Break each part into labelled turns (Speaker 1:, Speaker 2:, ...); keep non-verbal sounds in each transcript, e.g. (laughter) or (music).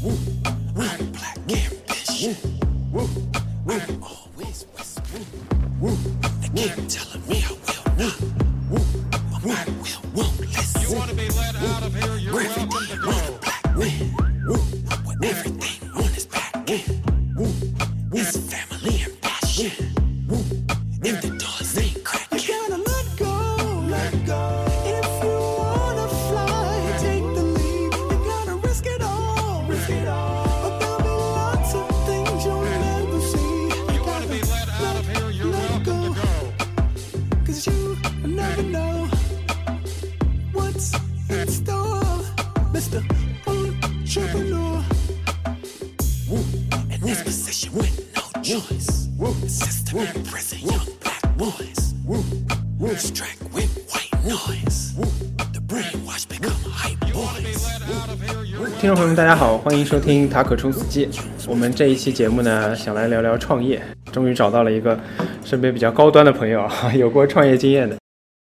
Speaker 1: I'm black ambition. I'm always whispering. Woo. They keep telling me I
Speaker 2: 家好，欢迎收听《塔可冲刺记》。我们这一期节目呢，想来聊聊创业。终于找到了一个身边比较高端的朋友啊，(laughs) 有过创业经验的。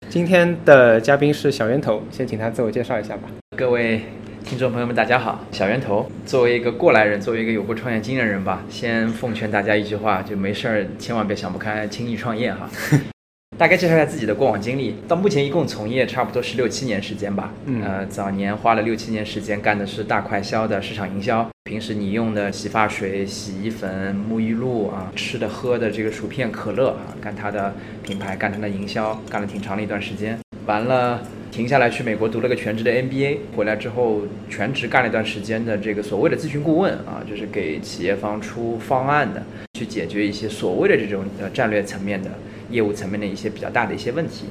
Speaker 2: 今天的嘉宾是小源头，先请他自我介绍一下吧。
Speaker 3: 各位听众朋友们，大家好，小源头。作为一个过来人，作为一个有过创业经验的人吧，先奉劝大家一句话，就没事儿千万别想不开，轻易创业哈。(laughs) 大概介绍一下自己的过往经历，到目前一共从业差不多是六七年时间吧。
Speaker 2: 嗯
Speaker 3: 呃，早年花了六七年时间干的是大快销的市场营销，平时你用的洗发水、洗衣粉、沐浴露啊，吃的喝的这个薯片、可乐啊，干它的品牌，干它的营销，干了挺长的一段时间。完了，停下来去美国读了个全职的 MBA，回来之后全职干了一段时间的这个所谓的咨询顾问啊，就是给企业方出方案的，去解决一些所谓的这种呃战略层面的业务层面的一些比较大的一些问题，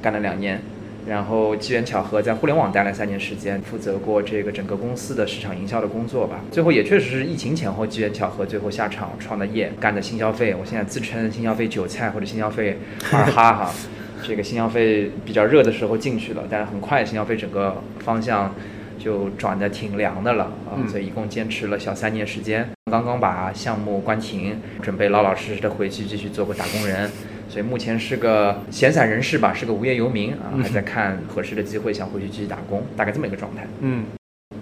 Speaker 3: 干了两年。然后机缘巧合，在互联网待了三年时间，负责过这个整个公司的市场营销的工作吧。最后也确实是疫情前后机缘巧合，最后下场创的业，干的新消费。我现在自称新消费韭菜或者新消费二哈哈。(laughs) 这个新消费比较热的时候进去了，但是很快新消费整个方向就转的挺凉的了啊，
Speaker 2: 嗯
Speaker 3: 所以一共坚持了小三年时间，刚刚把项目关停，准备老老实实的回去继续做个打工人。所以目前是个闲散人士吧，是个无业游民啊，还在看合适的机会，想回去继续打工，大概这么一个状态。
Speaker 2: 嗯，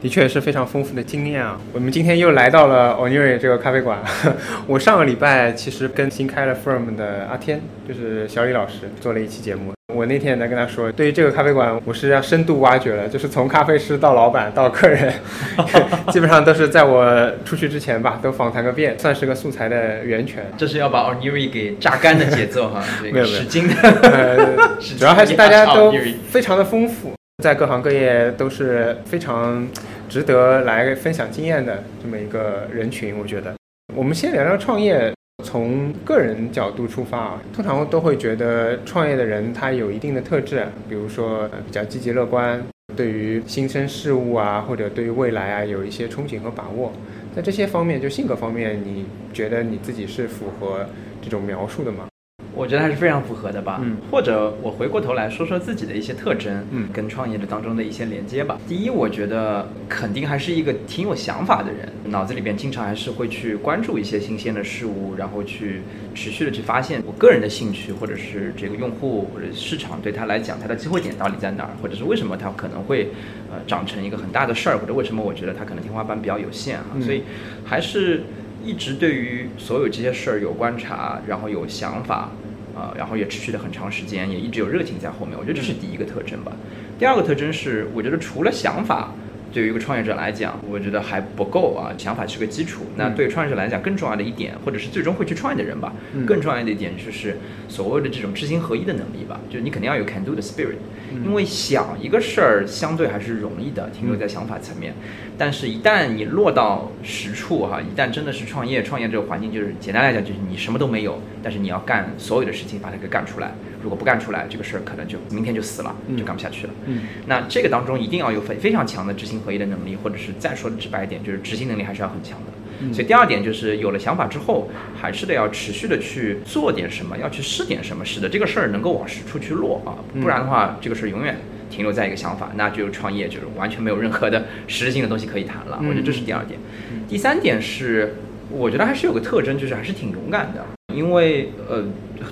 Speaker 2: 的确是非常丰富的经验啊。我们今天又来到了 Oniri 这个咖啡馆。(laughs) 我上个礼拜其实跟新开了 Firm 的阿天，就是小李老师做了一期节目。我那天也在跟他说，对于这个咖啡馆，我是要深度挖掘了，就是从咖啡师到老板到客人，(laughs) (laughs) 基本上都是在我出去之前吧，都访谈个遍，算是个素材的源泉。
Speaker 3: 这是要把 Oniri 给榨干的节奏哈，(laughs) 这个
Speaker 2: 没有没有
Speaker 3: 使劲的，
Speaker 2: 主要还是大家都非常的丰富，在各行各业都是非常值得来分享经验的这么一个人群。我觉得，我们先聊聊创业。从个人角度出发啊，通常都会觉得创业的人他有一定的特质，比如说呃比较积极乐观，对于新生事物啊，或者对于未来啊有一些憧憬和把握。在这些方面，就性格方面，你觉得你自己是符合这种描述的吗？
Speaker 3: 我觉得还是非常符合的吧。
Speaker 2: 嗯，
Speaker 3: 或者我回过头来说说自己的一些特征，
Speaker 2: 嗯
Speaker 3: 跟创业者当中的一些连接吧。第一，我觉得肯定还是一个挺有想法的人，脑子里边经常还是会去关注一些新鲜的事物，然后去持续的去发现我个人的兴趣，或者是这个用户或者市场对他来讲，它的机会点到底在哪儿，或者是为什么它可能会呃长成一个很大的事儿，或者为什么我觉得它可能天花板比较有限啊。
Speaker 2: 嗯
Speaker 3: 所以还是一直对于所有这些事儿有观察，然后有想法。啊，然后也持续了很长时间，也一直有热情在后面。我觉得这是第一个特征吧。第二个特征是，我觉得除了想法，对于一个创业者来讲，我觉得还不够啊。想法是个基础，那对创业者来讲，更重要的一点，或者是最终会去创业的人吧，
Speaker 2: 嗯
Speaker 3: 更重要的一点就是所谓的这种知行合一的能力吧。就是你肯定要有 can do 的 spirit，因为想一个事儿相对还是容易的，停留在想法层面。但是，一旦你落到实处哈，一旦真的是创业，创业这个环境就是简单来讲就是你什么都没有，但是你要干所有的事情把它给干出来。如果不干出来，这个事儿可能就明天就死了，就干不下去了。
Speaker 2: 嗯
Speaker 3: 那这个当中一定要有非非常强的知行合一的能力，或者是再说的直白一点，就是执行能力还是要很强的。
Speaker 2: 嗯
Speaker 3: 所以第二点就是有了想法之后，还是得要持续的去做点什么，要去试点什么，使得这个事儿能够往实处去落啊，不然的话，这个事儿永远停留在一个想法，那就创业就是完全没有任何的实质性的东西可以谈了。
Speaker 2: 嗯
Speaker 3: 我觉得这是第二点。第三点是。我觉得还是有个特征，就是还是挺勇敢的。因为呃，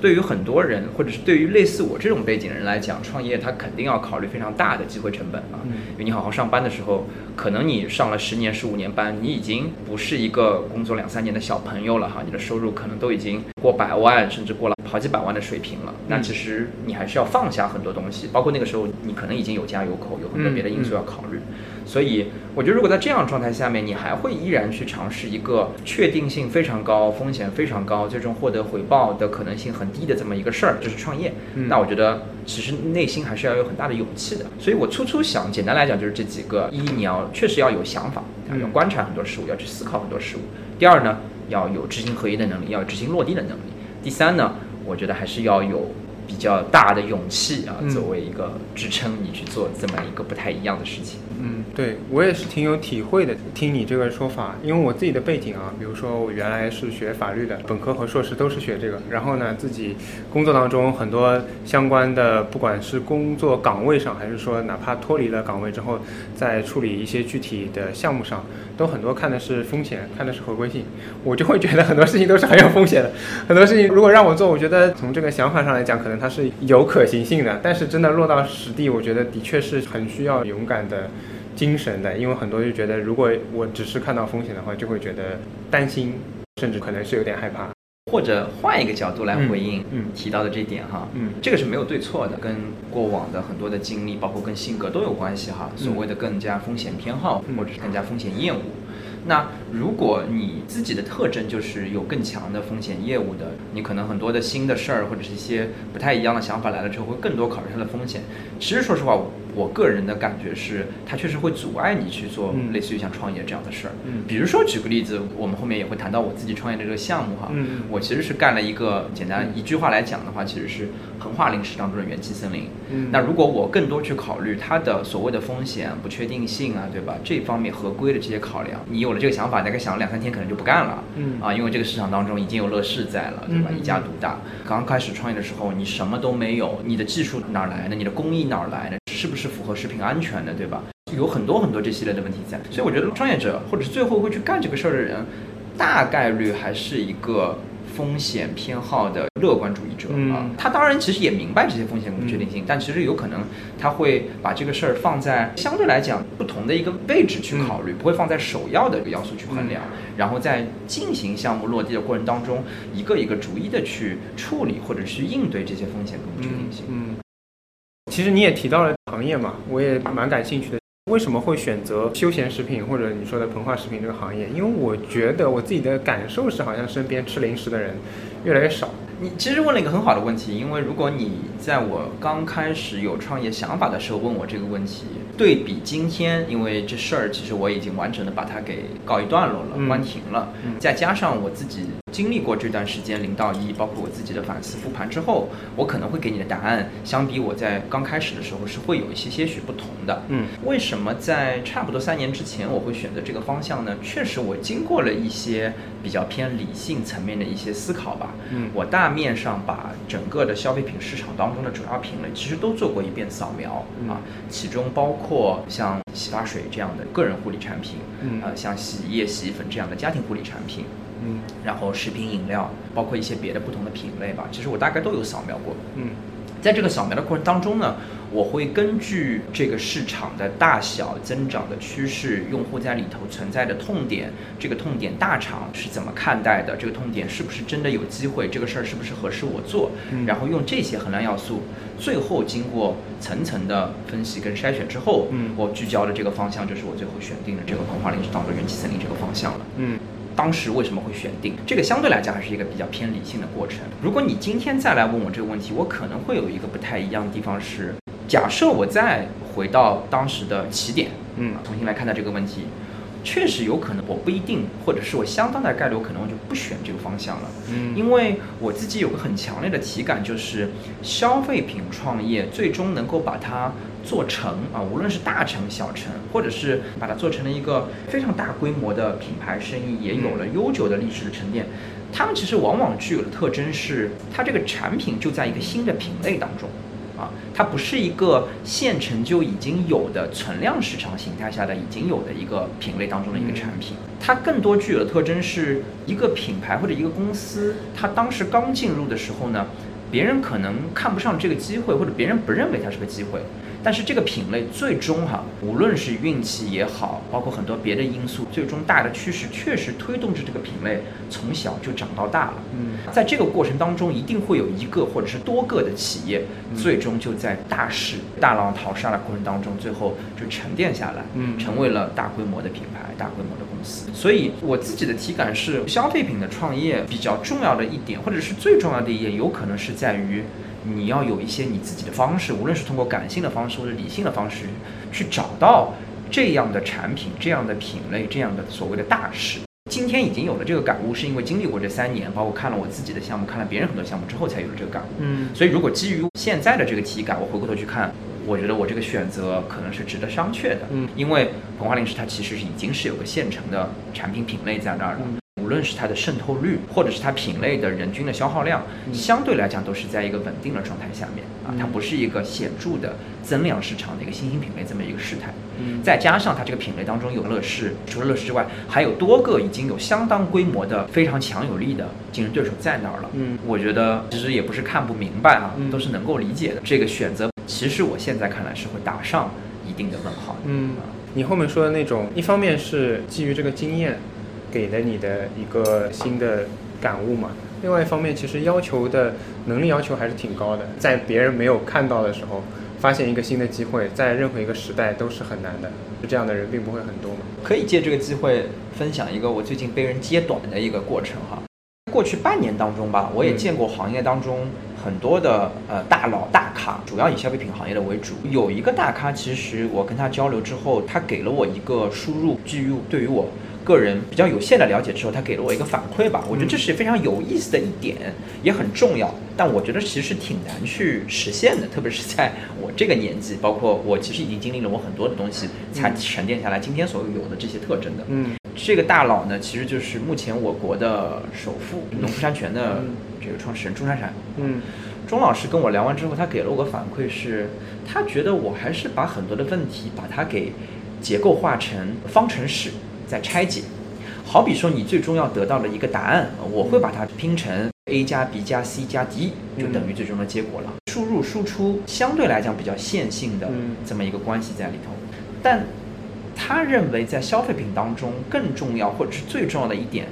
Speaker 3: 对于很多人，或者是对于类似我这种背景的人来讲，创业他肯定要考虑非常大的机会成本啊。
Speaker 2: 嗯
Speaker 3: 因为你好好上班的时候，可能你上了十年、十五年班，你已经不是一个工作两三年的小朋友了哈，你的收入可能都已经过百万，甚至过了好几百万的水平了。那其实你还是要放下很多东西，包括那个时候你可能已经有家有口，有很多别的因素要考虑。所以我觉得，如果在这样状态下面，你还会依然去尝试一个确定性非常高、风险非常高、最终获得回报的可能性很低的这么一个事儿，就是创业。
Speaker 2: 嗯
Speaker 3: 那我觉得其实内心还是要有很大的勇气的。所以我粗粗想，简单来讲就是这几个：一，你要确实要有想法，要观察很多事物，要去思考很多事物；第二呢，要有知行合一的能力，要有执行落地的能力；第三呢，我觉得还是要有。比较大的勇气啊，
Speaker 2: 嗯
Speaker 3: 作为一个支撑你去做这么一个不太一样的事情。
Speaker 2: 嗯，嗯对我也是挺有体会的。听你这个说法，因为我自己的背景啊，比如说我原来是学法律的，本科和硕士都是学这个。然后呢，自己工作当中很多相关的，不管是工作岗位上，还是说哪怕脱离了岗位之后，在处理一些具体的项目上，都很多看的是风险，看的是合规性。我就会觉得很多事情都是很有风险的。很多事情如果让我做，我觉得从这个想法上来讲，可能它是有可行性的。但是真的落到实地，我觉得的确是很需要勇敢的精神的。因为很多就觉得，如果我只是看到风险的话，就会觉得担心，甚至可能是有点害怕。
Speaker 3: 或者换一个角度来回应
Speaker 2: 嗯嗯
Speaker 3: 提到的这一点哈，
Speaker 2: 嗯
Speaker 3: 这个是没有对错的，跟过往的很多的经历，包括跟性格都有关系哈。所谓的更加风险偏好，
Speaker 2: 嗯
Speaker 3: 或者是更加风险厌恶。那如果你自己的特征就是有更强的风险业务的，你可能很多的新的事儿或者是一些不太一样的想法来了之后，会更多考虑它的风险。其实说实话，我我个人的感觉是，它确实会阻碍你去做
Speaker 2: 嗯
Speaker 3: 类似于像创业这样的事儿。
Speaker 2: 嗯
Speaker 3: 比如说举个例子，我们后面也会谈到我自己创业的这个项目哈。我其实是干了一个简单一句话来讲的话，其实是横跨零食当中的元气森林。
Speaker 2: 嗯
Speaker 3: 那如果我更多去考虑它的所谓的风险、不确定性啊，对吧？这方面合规的这些考量，你有了这个想法，大概想了两三天可能就不干了。
Speaker 2: 嗯
Speaker 3: 啊，因为这个市场当中已经有乐视在了，对吧？一家独大。刚开始创业的时候，你什么都没有，你的技术哪儿来的？你的工艺哪儿来的？是不是符合食品安全的，对吧？有很多很多这系列的问题在，所以我觉得创业者或者是最后会去干这个事儿的人，大概率还是一个风险偏好的乐观主义者啊
Speaker 2: 嗯。
Speaker 3: 他当然其实也明白这些风险不确定性，但其实有可能他会把这个事儿放在相对来讲不同的一个位置去考虑，不会放在首要的一个要素去衡量，然后在进行项目落地的过程当中，一个一个逐一的去处理或者去应对这些风险跟不确定性。
Speaker 2: 嗯，其实你也提到了行业嘛，我也蛮感兴趣的。为什么会选择休闲食品或者你说的膨化食品这个行业？因为我觉得我自己的感受是，好像身边吃零食的人越来越少。
Speaker 3: 你其实问了一个很好的问题，因为如果你在我刚开始有创业想法的时候问我这个问题，对比今天，因为这事儿其实我已经完整的把它给告一段落了，
Speaker 2: 嗯
Speaker 3: 关停了，
Speaker 2: 嗯
Speaker 3: 再加上我自己经历过这段时间零到一，包括我自己的反思复盘之后，我可能会给你的答案，相比我在刚开始的时候是会有一些些许不同的。
Speaker 2: 嗯
Speaker 3: 为什么在差不多三年之前我会选择这个方向呢？确实，我经过了一些比较偏理性层面的一些思考吧。
Speaker 2: 嗯
Speaker 3: 我大面上把整个的消费品市场当中的主要品类其实都做过一遍扫描、
Speaker 2: 嗯
Speaker 3: 啊，其中包括像洗发水这样的个人护理产品，
Speaker 2: 嗯。
Speaker 3: 呃，像洗衣液、洗衣粉这样的家庭护理产品，
Speaker 2: 嗯。
Speaker 3: 然后食品饮料，包括一些别的不同的品类吧，其实我大概都有扫描过。
Speaker 2: 嗯。
Speaker 3: 在这个扫描的过程当中呢，我会根据这个市场的大小、增长的趋势、用户在里头存在的痛点，这个痛点大厂是怎么看待的？这个痛点是不是真的有机会？这个事儿是不是合适我做？
Speaker 2: 嗯
Speaker 3: 然后用这些衡量要素，最后经过层层的分析跟筛选之后，
Speaker 2: 嗯
Speaker 3: 我聚焦的这个方向就是我最后选定的这个膨化零食当中元气森林这个方向了。
Speaker 2: 嗯
Speaker 3: 当时为什么会选定这个？相对来讲还是一个比较偏理性的过程。如果你今天再来问我这个问题，我可能会有一个不太一样的地方是，假设我再回到当时的起点，
Speaker 2: 嗯
Speaker 3: 重新来看待这个问题，确实有可能我不一定，或者是我相当大概率我可能我就不选这个方向了。
Speaker 2: 嗯
Speaker 3: 因为我自己有个很强烈的体感，就是消费品创业最终能够把它做成啊，无论是大成小成，或者是把它做成了一个非常大规模的品牌生意，也有了悠久的历史的沉淀，他们其实往往具有的特征是，它这个产品就在一个新的品类当中。啊，它不是一个现成就已经有的存量市场形态下的已经有的一个品类当中的一个产品，它更多具有的特征是一个品牌或者一个公司，它当时刚进入的时候呢，别人可能看不上这个机会，或者别人不认为它是个机会。但是这个品类最终哈，无论是运气也好，包括很多别的因素，最终大的趋势确实推动着这个品类从小就长到大了。
Speaker 2: 嗯，
Speaker 3: 在这个过程当中，一定会有一个或者是多个的企业，最终就在大势大浪淘沙的过程当中，最后就沉淀下来，
Speaker 2: 嗯
Speaker 3: 成为了大规模的品牌、大规模的公司。所以我自己的体感是，消费品的创业比较重要的一点，或者是最重要的一点，有可能是在于。你要有一些你自己的方式，无论是通过感性的方式或者理性的方式，去找到这样的产品、这样的品类、这样的所谓的大势。今天已经有了这个感悟，是因为经历过这三年，包括看了我自己的项目，看了别人很多项目之后，才有了这个感悟。
Speaker 2: 嗯
Speaker 3: 所以如果基于现在的这个体感，我回过头去看，我觉得我这个选择可能是值得商榷的。
Speaker 2: 嗯，
Speaker 3: 因为膨化零食它其实是已经是有个现成的产品品类在那儿的。无论是它的渗透率，或者是它品类的人均的消耗量，相对来讲都是在一个稳定的状态下面啊，它不是一个显著的增量市场的一个新兴品类这么一个事态。
Speaker 2: 嗯
Speaker 3: 再加上它这个品类当中有乐视，除了乐视之外，还有多个已经有相当规模的、非常强有力的竞争对手在那儿了。
Speaker 2: 嗯
Speaker 3: 我觉得其实也不是看不明白啊，
Speaker 2: 嗯
Speaker 3: 都是能够理解的。这个选择，其实我现在看来是会打上一定的问号的。
Speaker 2: 嗯
Speaker 3: 啊，
Speaker 2: 你后面说的那种，一方面是基于这个经验给了你的一个新的感悟嘛，另外一方面其实要求的能力要求还是挺高的，在别人没有看到的时候，发现一个新的机会，在任何一个时代都是很难的，这样的人并不会很多嘛。
Speaker 3: 可以借这个机会分享一个我最近被人揭短的一个过程哈。过去半年当中吧，我也见过行业当中很多的呃大佬大咖，主要以消费品行业的为主。有一个大咖，其实我跟他交流之后，他给了我一个输入，基于对于我个人比较有限的了解之后，他给了我一个反馈吧。我觉得这是非常有意思的一点，也很重要。但我觉得其实挺难去实现的，特别是在我这个年纪，包括我其实已经经历了我很多的东西，才沉淀下来今天所有的这些特征的。
Speaker 2: 嗯
Speaker 3: 这个大佬呢，其实就是目前我国的首富农夫山泉的
Speaker 2: 嗯
Speaker 3: 这个创始人钟珊珊。
Speaker 2: 嗯
Speaker 3: 钟老师跟我聊完之后，他给了我个反馈是，他觉得我还是把很多的问题把它给结构化成方程式，再拆解。好比说，你最终要得到的一个答案，我会把它拼成 a 加 b 加 c 加 d，就等于最终的结果了。输入输出相对来讲比较线性的
Speaker 2: 嗯
Speaker 3: 这么一个关系在里头，但他认为在消费品当中更重要或者是最重要的一点，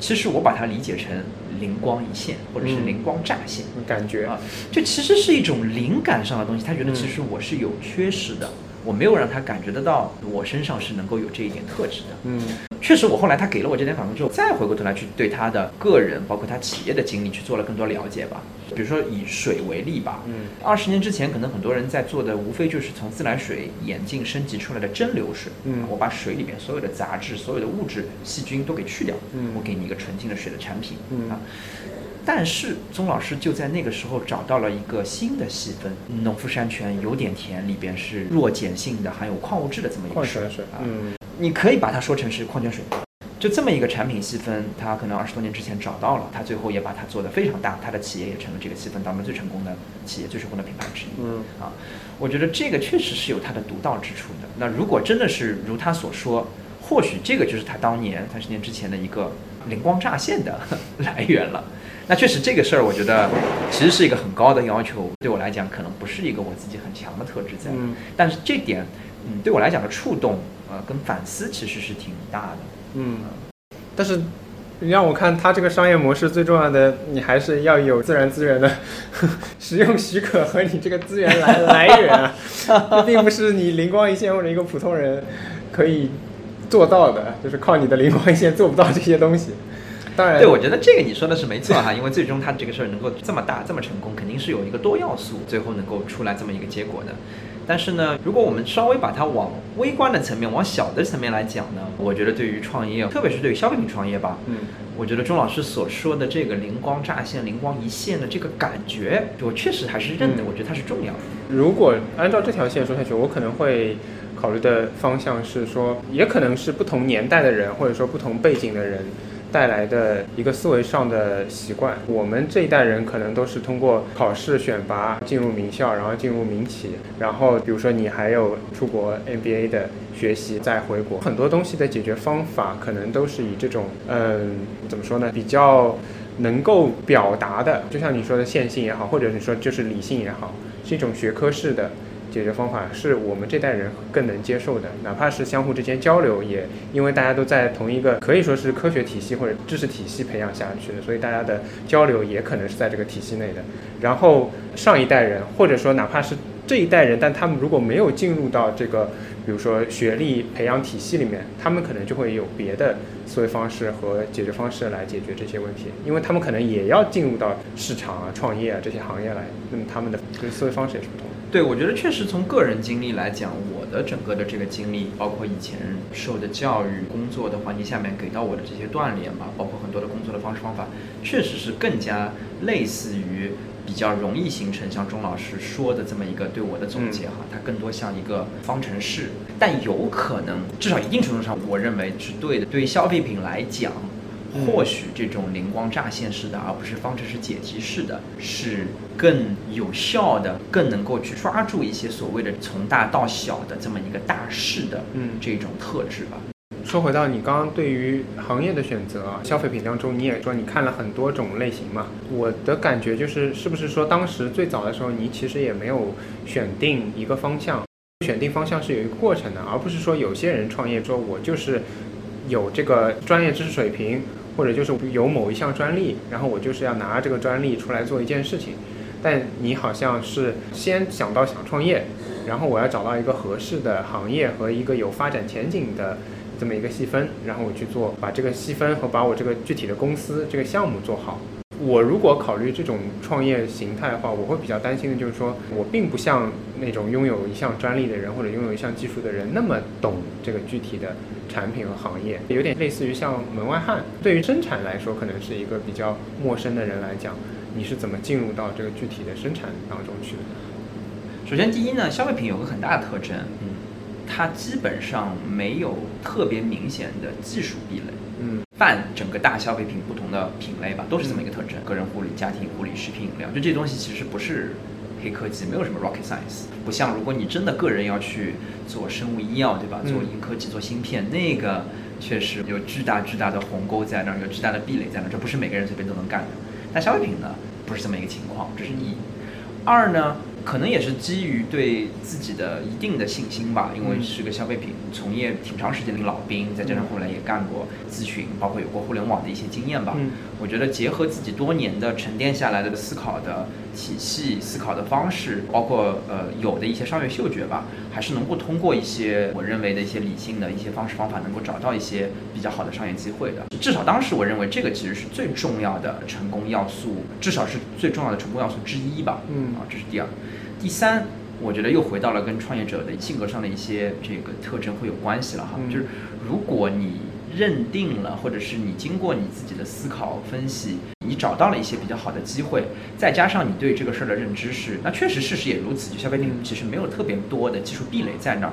Speaker 3: 其实我把它理解成灵光一现或者是
Speaker 2: 嗯
Speaker 3: 灵光乍现。
Speaker 2: 感觉
Speaker 3: 啊，这其实是一种灵感上的东西。他觉得其实我是有缺失的，我没有让他感觉得到我身上是能够有这一点特质的。
Speaker 2: 嗯
Speaker 3: 确实，我后来他给了我这点反馈之后，再回过头来去对他的个人，包括他企业的经历去做了更多了解吧。比如说以水为例吧，
Speaker 2: 嗯
Speaker 3: 二十年之前可能很多人在做的无非就是从自来水演进升级出来的蒸馏水。
Speaker 2: 嗯
Speaker 3: 我把水里面所有的杂质、所有的物质、细菌都给去掉，
Speaker 2: 嗯
Speaker 3: 我给你一个纯净的水的产品。
Speaker 2: 嗯
Speaker 3: 啊。但是钟老师就在那个时候找到了一个新的细分，农夫山泉有点甜，里边是弱碱性的，含有矿物质的这么一个
Speaker 2: 矿
Speaker 3: 水
Speaker 2: 泉水
Speaker 3: 啊。
Speaker 2: 嗯
Speaker 3: 你可以把它说成是矿泉水，就这么一个产品细分，他可能二十多年之前找到了，他最后也把它做得非常大，他的企业也成了这个细分当中最成功的企业、最成功的品牌之一。
Speaker 2: 嗯
Speaker 3: 啊，我觉得这个确实是有它的独到之处的。那如果真的是如他所说，或许这个就是他当年三十年之前的一个灵光乍现的 (laughs) 来源了。那确实这个事儿，我觉得其实是一个很高的要求，对我来讲可能不是一个我自己很强的特质在。
Speaker 2: 嗯
Speaker 3: 但是这点，嗯，对我来讲的触动，呃，跟反思其实是挺大的。
Speaker 2: 嗯，但是你让我看它这个商业模式，最重要的你还是要有自然资源的使用许可和你这个资源来来源啊，这并不是你灵光一现或者一个普通人可以做到的，就是靠你的灵光一现做不到这些东西。当然，
Speaker 3: 对，我觉得这个你说的是没错哈，(laughs) 因为最终他这个事儿能够这么大、这么成功，肯定是有一个多要素，最后能够出来这么一个结果的。但是呢，如果我们稍微把它往微观的层面、往小的层面来讲呢，我觉得对于创业，特别是对于消费品创业吧，
Speaker 2: 嗯
Speaker 3: 我觉得钟老师所说的这个灵光乍现、灵光一现的这个感觉，我确实还是认的，
Speaker 2: 嗯
Speaker 3: 我觉得它是重要的。
Speaker 2: 如果按照这条线说下去，我可能会考虑的方向是说，也可能是不同年代的人，或者说不同背景的人，带来的一个思维上的习惯。我们这一代人可能都是通过考试选拔进入名校，然后进入民企，然后比如说你还有出国 MBA 的学习，再回国，很多东西的解决方法可能都是以这种嗯怎么说呢，比较能够表达的，就像你说的线性也好，或者你说就是理性也好，是一种学科式的。解决方法是我们这代人更能接受的，哪怕是相互之间交流，也因为大家都在同一个可以说是科学体系或者知识体系培养下去的，所以大家的交流也可能是在这个体系内的。然后上一代人，或者说哪怕是这一代人，但他们如果没有进入到这个，比如说学历培养体系里面，他们可能就会有别的思维方式和解决方式来解决这些问题，因为他们可能也要进入到市场啊、创业啊这些行业来，那么他们的思维方式也是不同的。
Speaker 3: 对，我觉得确实从个人经历来讲，我的整个的这个经历，包括以前受的教育、工作的环境下面给到我的这些锻炼吧，包括很多的工作的方式方法，确实是更加类似于比较容易形成像钟老师说的这么一个对我的总结哈，它更多像一个方程式，但有可能至少一定程度上，我认为是对的。对于消费品来讲。或许这种灵光乍现式的，而不是方程式解题式的，是更有效的，更能够去抓住一些所谓的从大到小的这么一个大势的，
Speaker 2: 嗯
Speaker 3: 这种特质吧。
Speaker 2: 说回到你刚刚对于行业的选择啊，消费品当中你也说你看了很多种类型嘛，我的感觉就是是不是说当时最早的时候你其实也没有选定一个方向，选定方向是有一个过程的，而不是说有些人创业说我就是有这个专业知识水平。或者就是有某一项专利，然后我就是要拿这个专利出来做一件事情，但你好像是先想到想创业，然后我要找到一个合适的行业和一个有发展前景的这么一个细分，然后我去做，把这个细分和把我这个具体的公司这个项目做好。我如果考虑这种创业形态的话，我会比较担心的就是说我并不像那种拥有一项专利的人或者拥有一项技术的人那么懂这个具体的产品和行业，有点类似于像门外汉。对于生产来说，可能是一个比较陌生的人来讲，你是怎么进入到这个具体的生产当中去的？
Speaker 3: 首先，第一呢，消费品有个很大的特征，
Speaker 2: 嗯
Speaker 3: 它基本上没有特别明显的技术壁垒。
Speaker 2: 嗯
Speaker 3: 泛整个大消费品不同的品类吧，都是这么一个特征：个人护理、家庭护理、食品饮料，就这些东西其实不是黑科技，没有什么 rocket science。不像如果你真的个人要去做生物医药，对吧？
Speaker 2: 嗯
Speaker 3: 做硬科技、做芯片，那个确实有巨大巨大的鸿沟在那儿，有巨大的壁垒在那儿，这不是每个人随便都能干的。但消费品呢，不是这么一个情况，这是一。二呢，可能也是基于对自己的一定的信心吧，因为
Speaker 2: 嗯
Speaker 3: 是个消费品从业挺长时间的老兵，再加上后来也干过咨询，包括有过互联网的一些经验吧。
Speaker 2: 嗯
Speaker 3: 我觉得结合自己多年的沉淀下来的思考的体系、思考的方式，包括呃有的一些商业嗅觉吧，还是能够通过一些我认为的一些理性的一些方式方法，能够找到一些比较好的商业机会的。至少当时我认为这个其实是最重要的成功要素，至少是最重要的成功要素之一吧。
Speaker 2: 嗯
Speaker 3: 啊，这是第二。第三，我觉得又回到了跟创业者的性格上的一些这个特征会有关系了哈，
Speaker 2: 嗯
Speaker 3: 就是如果你认定了，或者是你经过你自己的思考分析，你找到了一些比较好的机会，再加上你对这个事儿的认知是，那确实事实也如此，就消费品其实没有特别多的技术壁垒在那儿。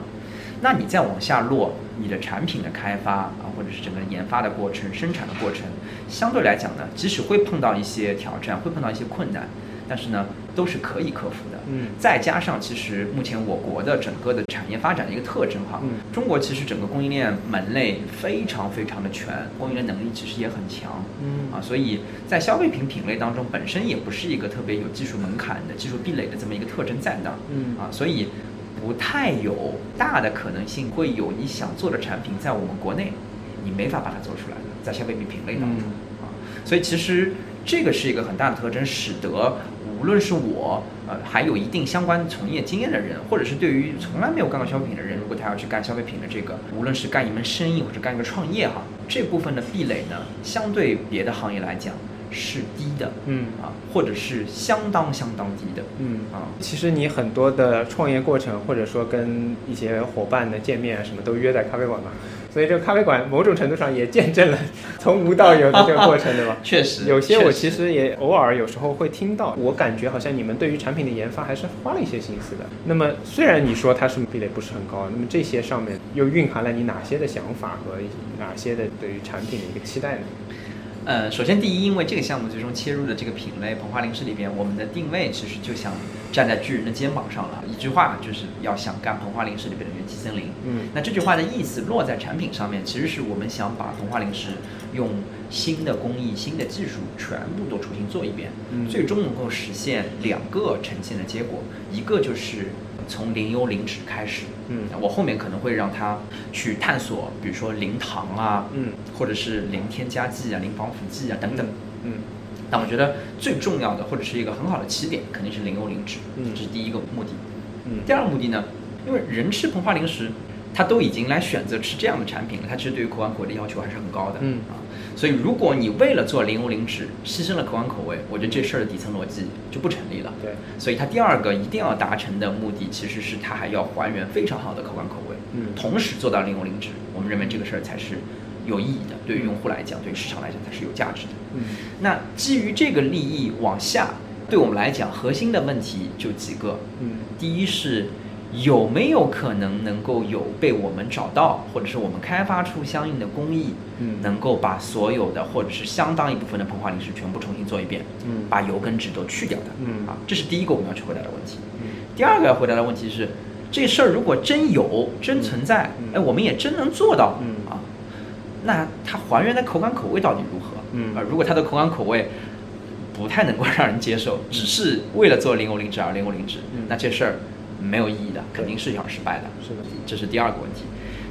Speaker 3: 那你再往下落，你的产品的开发啊，或者是整个研发的过程、生产的过程，相对来讲呢，即使会碰到一些挑战，会碰到一些困难，但是呢，都是可以克服的。
Speaker 2: 嗯
Speaker 3: 再加上其实目前我国的整个的产业发展的一个特征哈，
Speaker 2: 嗯
Speaker 3: 中国其实整个供应链门类非常非常的全，供应链能力其实也很强。
Speaker 2: 嗯
Speaker 3: 啊，所以在消费品品类当中，本身也不是一个特别有技术门槛的、技术壁垒的这么一个特征在那儿。
Speaker 2: 嗯
Speaker 3: 啊，所以不太有大的可能性会有你想做的产品在我们国内你没法把它做出来的，在消费品品类当中、
Speaker 2: 嗯
Speaker 3: 啊，所以其实这个是一个很大的特征，使得无论是我呃还有一定相关从业经验的人，或者是对于从来没有干过消费品的人，如果他要去干消费品的这个，无论是干一门生意或者干一个创业哈，这部分的壁垒呢，相对别的行业来讲是低的，
Speaker 2: 嗯。
Speaker 3: 啊，或者是相当相当低的，
Speaker 2: 嗯。
Speaker 3: 啊，
Speaker 2: 其实你很多的创业过程，或者说跟一些伙伴的见面啊，什么都约在咖啡馆嘛。所以这个咖啡馆某种程度上也见证了从无到有的这个过程，对吧？
Speaker 3: 确实，
Speaker 2: 有些我其实也偶尔有时候会听到，我感觉好像你们对于产品的研发还是花了一些心思的。那么虽然你说它是壁垒不是很高，那么这些上面又蕴含了你哪些的想法和哪些的对于产品的一个期待呢？
Speaker 3: 呃，首先第一，因为这个项目最终切入的这个品类膨化零食里边，我们的定位其实就想站在巨人的肩膀上了。一句话就是要想干膨化零食里边的元气森林。
Speaker 2: 嗯
Speaker 3: 那这句话的意思落在产品上面，其实是我们想把膨化零食用新的工艺、新的技术全部都重新做一遍，
Speaker 2: 嗯
Speaker 3: 最终能够实现两个呈现的结果，一个就是从零油零脂开始。
Speaker 2: 嗯
Speaker 3: 我后面可能会让他去探索，比如说零糖啊，
Speaker 2: 嗯，
Speaker 3: 或者是零添加剂啊、零防腐剂啊等等。
Speaker 2: 嗯
Speaker 3: 但我觉得最重要的，或者是一个很好的起点，肯定是零油零脂，
Speaker 2: 嗯
Speaker 3: 这是第一个目的。
Speaker 2: 嗯
Speaker 3: 第二个目的呢，因为人吃膨化零食，他都已经来选择吃这样的产品了，他其实对于口感口味的要求还是很高的。
Speaker 2: 嗯
Speaker 3: 啊，所以如果你为了做零油零脂，牺牲了口感口味，我觉得这事儿的底层逻辑就不成立了。
Speaker 2: 对，
Speaker 3: 所以它第二个一定要达成的目的，其实是它还要还原非常好的口感口味，
Speaker 2: 嗯
Speaker 3: 同时做到零油零脂，我们认为这个事儿才是有意义的，对于用户来讲，对于市场来讲它是有价值的。
Speaker 2: 嗯
Speaker 3: 那基于这个利益往下，对我们来讲，核心的问题就几个。
Speaker 2: 嗯
Speaker 3: 第一是有没有可能能够有被我们找到，或者是我们开发出相应的工艺，
Speaker 2: 嗯
Speaker 3: 能够把所有的或者是相当一部分的膨化零食全部重新做一遍，
Speaker 2: 嗯
Speaker 3: 把油跟脂都去掉的。
Speaker 2: 嗯
Speaker 3: 啊，这是第一个我们要去回答的问题。
Speaker 2: 嗯
Speaker 3: 第二个要回答的问题是，这事儿如果真有、真存在，
Speaker 2: 嗯
Speaker 3: 哎，我们也真能做到，那它还原的口感口味到底如何？
Speaker 2: 嗯。
Speaker 3: 啊，如果它的口感口味不太能够让人接受，只是为了做零油零脂而零油零脂，
Speaker 2: 嗯。
Speaker 3: 那这事儿没有意义的，肯定是要失败的。
Speaker 2: 是的。
Speaker 3: 这是第二个问题。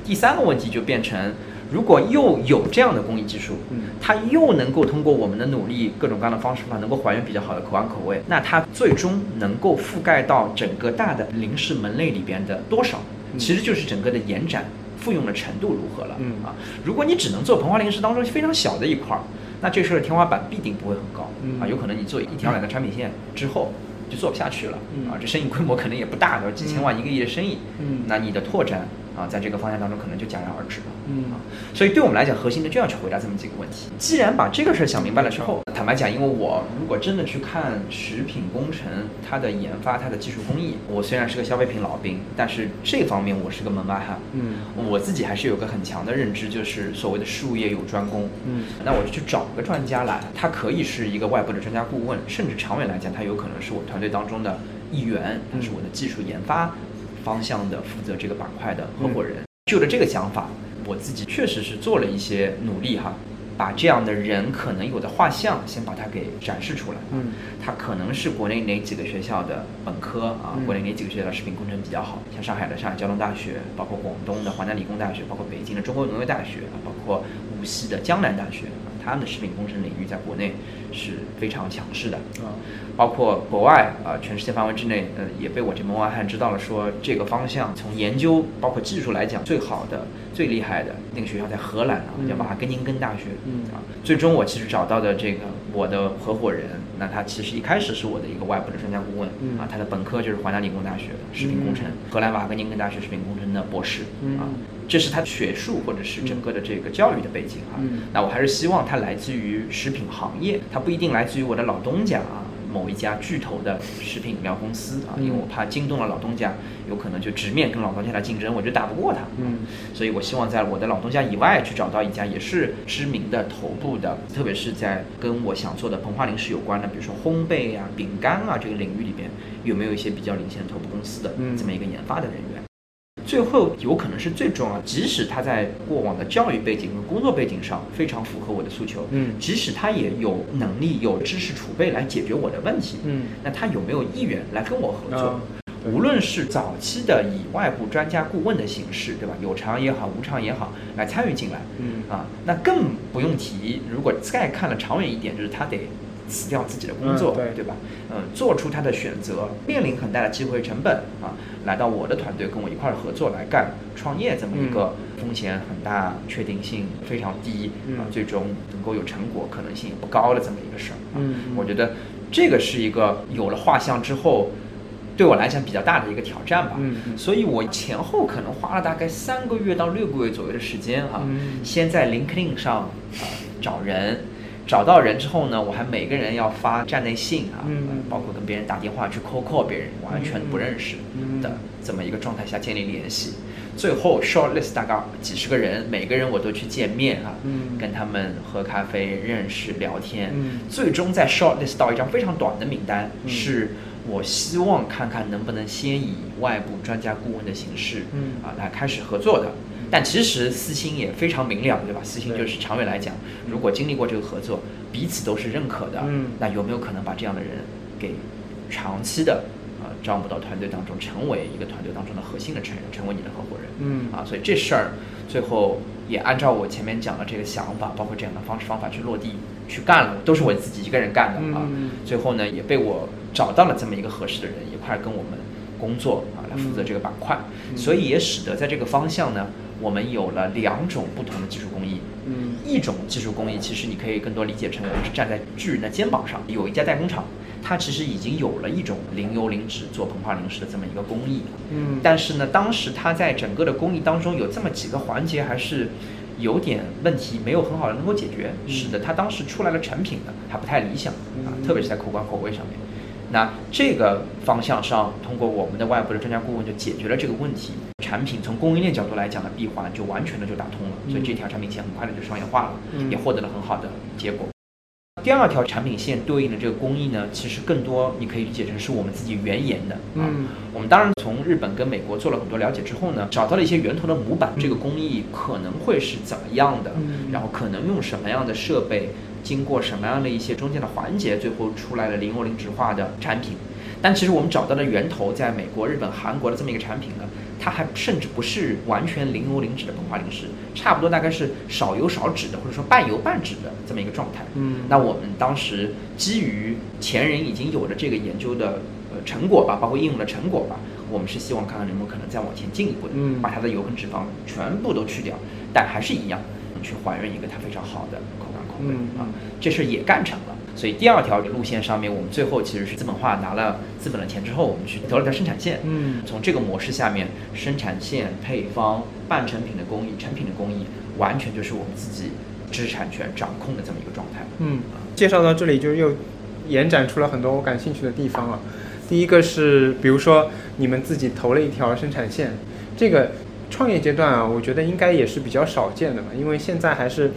Speaker 3: 第三个问题就变成，如果又有这样的工艺技术，
Speaker 2: 嗯。
Speaker 3: 它又能够通过我们的努力，各种各样的方式法，能够还原比较好的口感口味，那它最终能够覆盖到整个大的零食门类里边的多少，
Speaker 2: 嗯。
Speaker 3: 其实就是整个的延展复用的程度如何了。
Speaker 2: 嗯
Speaker 3: 啊，如果你只能做膨化零食当中非常小的一块儿，那这事儿天花板必定不会很高。
Speaker 2: 嗯
Speaker 3: 啊，有可能你做一条两个产品线之后。就做不下去了，
Speaker 2: 嗯
Speaker 3: 啊，这生意规模可能也不大，有几千万、一个亿的生意，
Speaker 2: 嗯
Speaker 3: 那你的拓展啊，在这个方向当中可能就戛然而止了。
Speaker 2: 嗯
Speaker 3: 啊，所以对我们来讲，核心的就要去回答这么几个问题。既然把这个事儿想明白了之后，坦白讲，因为我如果真的去看食品工程它的研发、它的技术工艺，我虽然是个消费品老兵，但是这方面我是个门外汉。
Speaker 2: 嗯
Speaker 3: 我自己还是有个很强的认知，就是所谓的术业有专攻。
Speaker 2: 嗯
Speaker 3: 那我就去找个专家来，他可以是一个外部的专家顾问，甚至长远来讲，他有可能是我团队当中的一员，他是我的技术研发方向的负责这个板块的合伙人。就着这个想法，我自己确实是做了一些努力哈，把这样的人可能有的画像先把它给展示出来。
Speaker 2: 嗯，
Speaker 3: 他可能是国内哪几个学校的本科啊，
Speaker 2: 嗯
Speaker 3: 国内哪几个学校的食品工程比较好，像上海的上海交通大学，包括广东的华南理工大学，包括北京的中国农业大学，啊包括无锡的江南大学，啊他们的食品工程领域在国内是非常强势的。
Speaker 2: 啊
Speaker 3: 包括国外啊、全世界范围之内，呃，也被我这门外汉知道了，说这个方向从研究包括技术来讲，最好的、最厉害的那个学校在荷兰啊，
Speaker 2: 嗯。
Speaker 3: 叫瓦根宁根大学。
Speaker 2: 嗯。
Speaker 3: 啊，最终我其实找到的这个我的合伙人，那他其实一开始是我的一个外部的专家顾问，
Speaker 2: 嗯。
Speaker 3: 啊，他的本科就是华南理工大学的食品工程，荷兰瓦根宁根大学食品工程的博士，
Speaker 2: 嗯。
Speaker 3: 啊，这是他学术或者是整个的这个教育的背景啊。
Speaker 2: 嗯
Speaker 3: 那我还是希望它来自于食品行业，它不一定来自于我的老东家啊。某一家巨头的食品饮料公司啊，
Speaker 2: 嗯
Speaker 3: 因为我怕惊动了老东家，有可能就直面跟老东家来竞争，我就打不过他。
Speaker 2: 嗯
Speaker 3: 所以我希望在我的老东家以外去找到一家也是知名的头部的，特别是在跟我想做的膨化零食有关的，比如说烘焙啊、饼干啊这个领域里边，有没有一些比较领先的头部公司的
Speaker 2: 嗯
Speaker 3: 这么一个研发的人员。最后有可能是最重要的，即使他在过往的教育背景和工作背景上非常符合我的诉求，
Speaker 2: 嗯
Speaker 3: 即使他也有能力、有知识储备来解决我的问题，
Speaker 2: 嗯
Speaker 3: 那他有没有意愿来跟我合作？
Speaker 2: 啊
Speaker 3: 无论是早期的以外部专家顾问的形式，对吧？有偿也好，无偿也好，来参与进来，
Speaker 2: 嗯
Speaker 3: 啊，那更不用提，如果再看了长远一点，就是他得辞掉自己的工作，
Speaker 2: 嗯对
Speaker 3: 吧？嗯，做出他的选择，面临很大的机会成本啊，来到我的团队跟我一块儿合作来干创业这么一个风险很大、确定性非常低啊
Speaker 2: 嗯，
Speaker 3: 最终能够有成果可能性也不高的这么一个事儿。啊
Speaker 2: 嗯嗯
Speaker 3: 我觉得这个是一个有了画像之后。对我来讲比较大的一个挑战吧。
Speaker 2: 嗯嗯
Speaker 3: 所以我前后可能花了大概三个月到六个月左右的时间哈、
Speaker 2: 嗯
Speaker 3: 先在 LinkedIn 上呃找人。找到人之后呢，我还每个人要发站内信啊，包括跟别人打电话去 call call 别人，完全不认识
Speaker 2: 嗯。
Speaker 3: 的这么一个状态下建立联系。最后 short list 大概几十个人，每个人我都去见面啊，
Speaker 2: 嗯。
Speaker 3: 跟他们喝咖啡、认识、聊天，
Speaker 2: 嗯。
Speaker 3: 最终在 short list 到一张非常短的名单，
Speaker 2: 嗯。
Speaker 3: 是我希望看看能不能先以外部专家顾问的形式，
Speaker 2: 嗯。
Speaker 3: 啊来开始合作的。但其实私心也非常明了，对吧？私心就是长远来讲，如果经历过这个合作，彼此都是认可的，
Speaker 2: 嗯
Speaker 3: 那有没有可能把这样的人给长期的啊招募到团队当中，成为一个团队当中的核心的成员，成为你的合伙人？
Speaker 2: 嗯
Speaker 3: 啊，所以这事儿最后也按照我前面讲的这个想法，包括这样的方式方法去落地去干了，都是我自己一个人干的啊。
Speaker 2: 嗯
Speaker 3: 最后呢，也被我找到了这么一个合适的人，一块儿跟我们工作啊，来负责这个板块，
Speaker 2: 嗯
Speaker 3: 所以也使得在这个方向呢，我们有了两种不同的技术工艺。
Speaker 2: 嗯
Speaker 3: 一种技术工艺，其实你可以更多理解成我们是站在巨人的肩膀上。有一家代工厂，它其实已经有了一种零油零脂做膨化零食的这么一个工艺。
Speaker 2: 嗯
Speaker 3: 但是呢，当时它在整个的工艺当中有这么几个环节还是有点问题，没有很好的能够解决，使得它当时出来的成品呢还不太理想啊，特别是在口感口味上面。那这个方向上，通过我们的外部的专家顾问就解决了这个问题。产品从供应链角度来讲的闭环就完全的就打通了，所以这条产品线很快的就商业化了，
Speaker 2: 嗯
Speaker 3: 也获得了很好的结果。第二条产品线对应的这个工艺呢，其实更多你可以理解成是我们自己原研的啊。
Speaker 2: 嗯
Speaker 3: 我们当然从日本跟美国做了很多了解之后呢，找到了一些源头的模板，这个工艺可能会是怎么样的，
Speaker 2: 嗯
Speaker 3: 然后可能用什么样的设备，经过什么样的一些中间的环节，最后出来了零油零脂化的产品。但其实我们找到的源头在美国、日本、韩国的这么一个产品呢，它还甚至不是完全零油零脂的膨化零食，差不多大概是少油少脂的，或者说半油半脂的这么一个状态。
Speaker 2: 嗯
Speaker 3: 那我们当时基于前人已经有了这个研究的呃成果吧，包括应用的成果吧，我们是希望看看能不能可能再往前进一步的，
Speaker 2: 嗯
Speaker 3: 把它的油跟脂肪全部都去掉，但还是一样去还原一个它非常好的口
Speaker 2: 嗯
Speaker 3: 啊，这事儿也干成了。所以第二条路线上面，我们最后其实是资本化拿了资本的钱之后，我们去投了条生产线。
Speaker 2: 嗯
Speaker 3: 从这个模式下面，生产线、配方、半成品的工艺、成品的工艺，完全就是我们自己知识产权掌控的这么一个状态。
Speaker 2: 嗯，介绍到这里就又延展出了很多我感兴趣的地方啊。第一个是，比如说你们自己投了一条生产线，这个创业阶段啊，我觉得应该也是比较少见的嘛，因为现在还是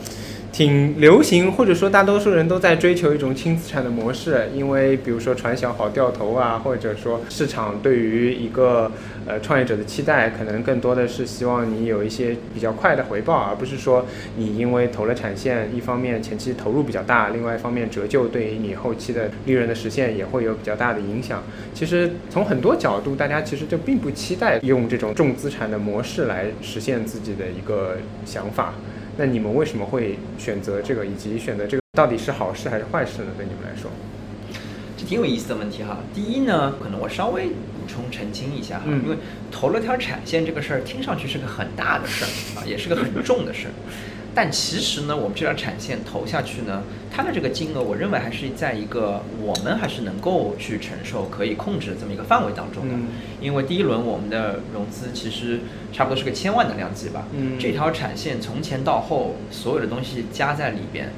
Speaker 2: 挺流行，或者说大多数人都在追求一种轻资产的模式，因为比如说传销好掉头啊，或者说市场对于一个呃创业者的期待，可能更多的是希望你有一些比较快的回报，而不是说你因为投了产线，一方面前期投入比较大，另外一方面折旧对于你后期的利润的实现也会有比较大的影响。其实从很多角度，大家其实就并不期待用这种重资产的模式来实现自己的一个想法。那你们为什么会选择这个，以及选择这个到底是好事还是坏事呢？对你们来说？
Speaker 3: 这挺有意思的问题哈。第一呢，可能我稍微补充澄清一下哈，
Speaker 2: 嗯
Speaker 3: 因为投了条产线这个事儿，听上去是个很大的事儿啊，也是个很重的事儿。但其实呢，我们这条产线投下去呢，它的这个金额，我认为还是在一个我们还是能够去承受、可以控制的这么一个范围当中的。
Speaker 2: 嗯
Speaker 3: 因为第一轮我们的融资其实差不多是个千万的量级吧。
Speaker 2: 嗯
Speaker 3: 这条产线从前到后所有的东西加在里边，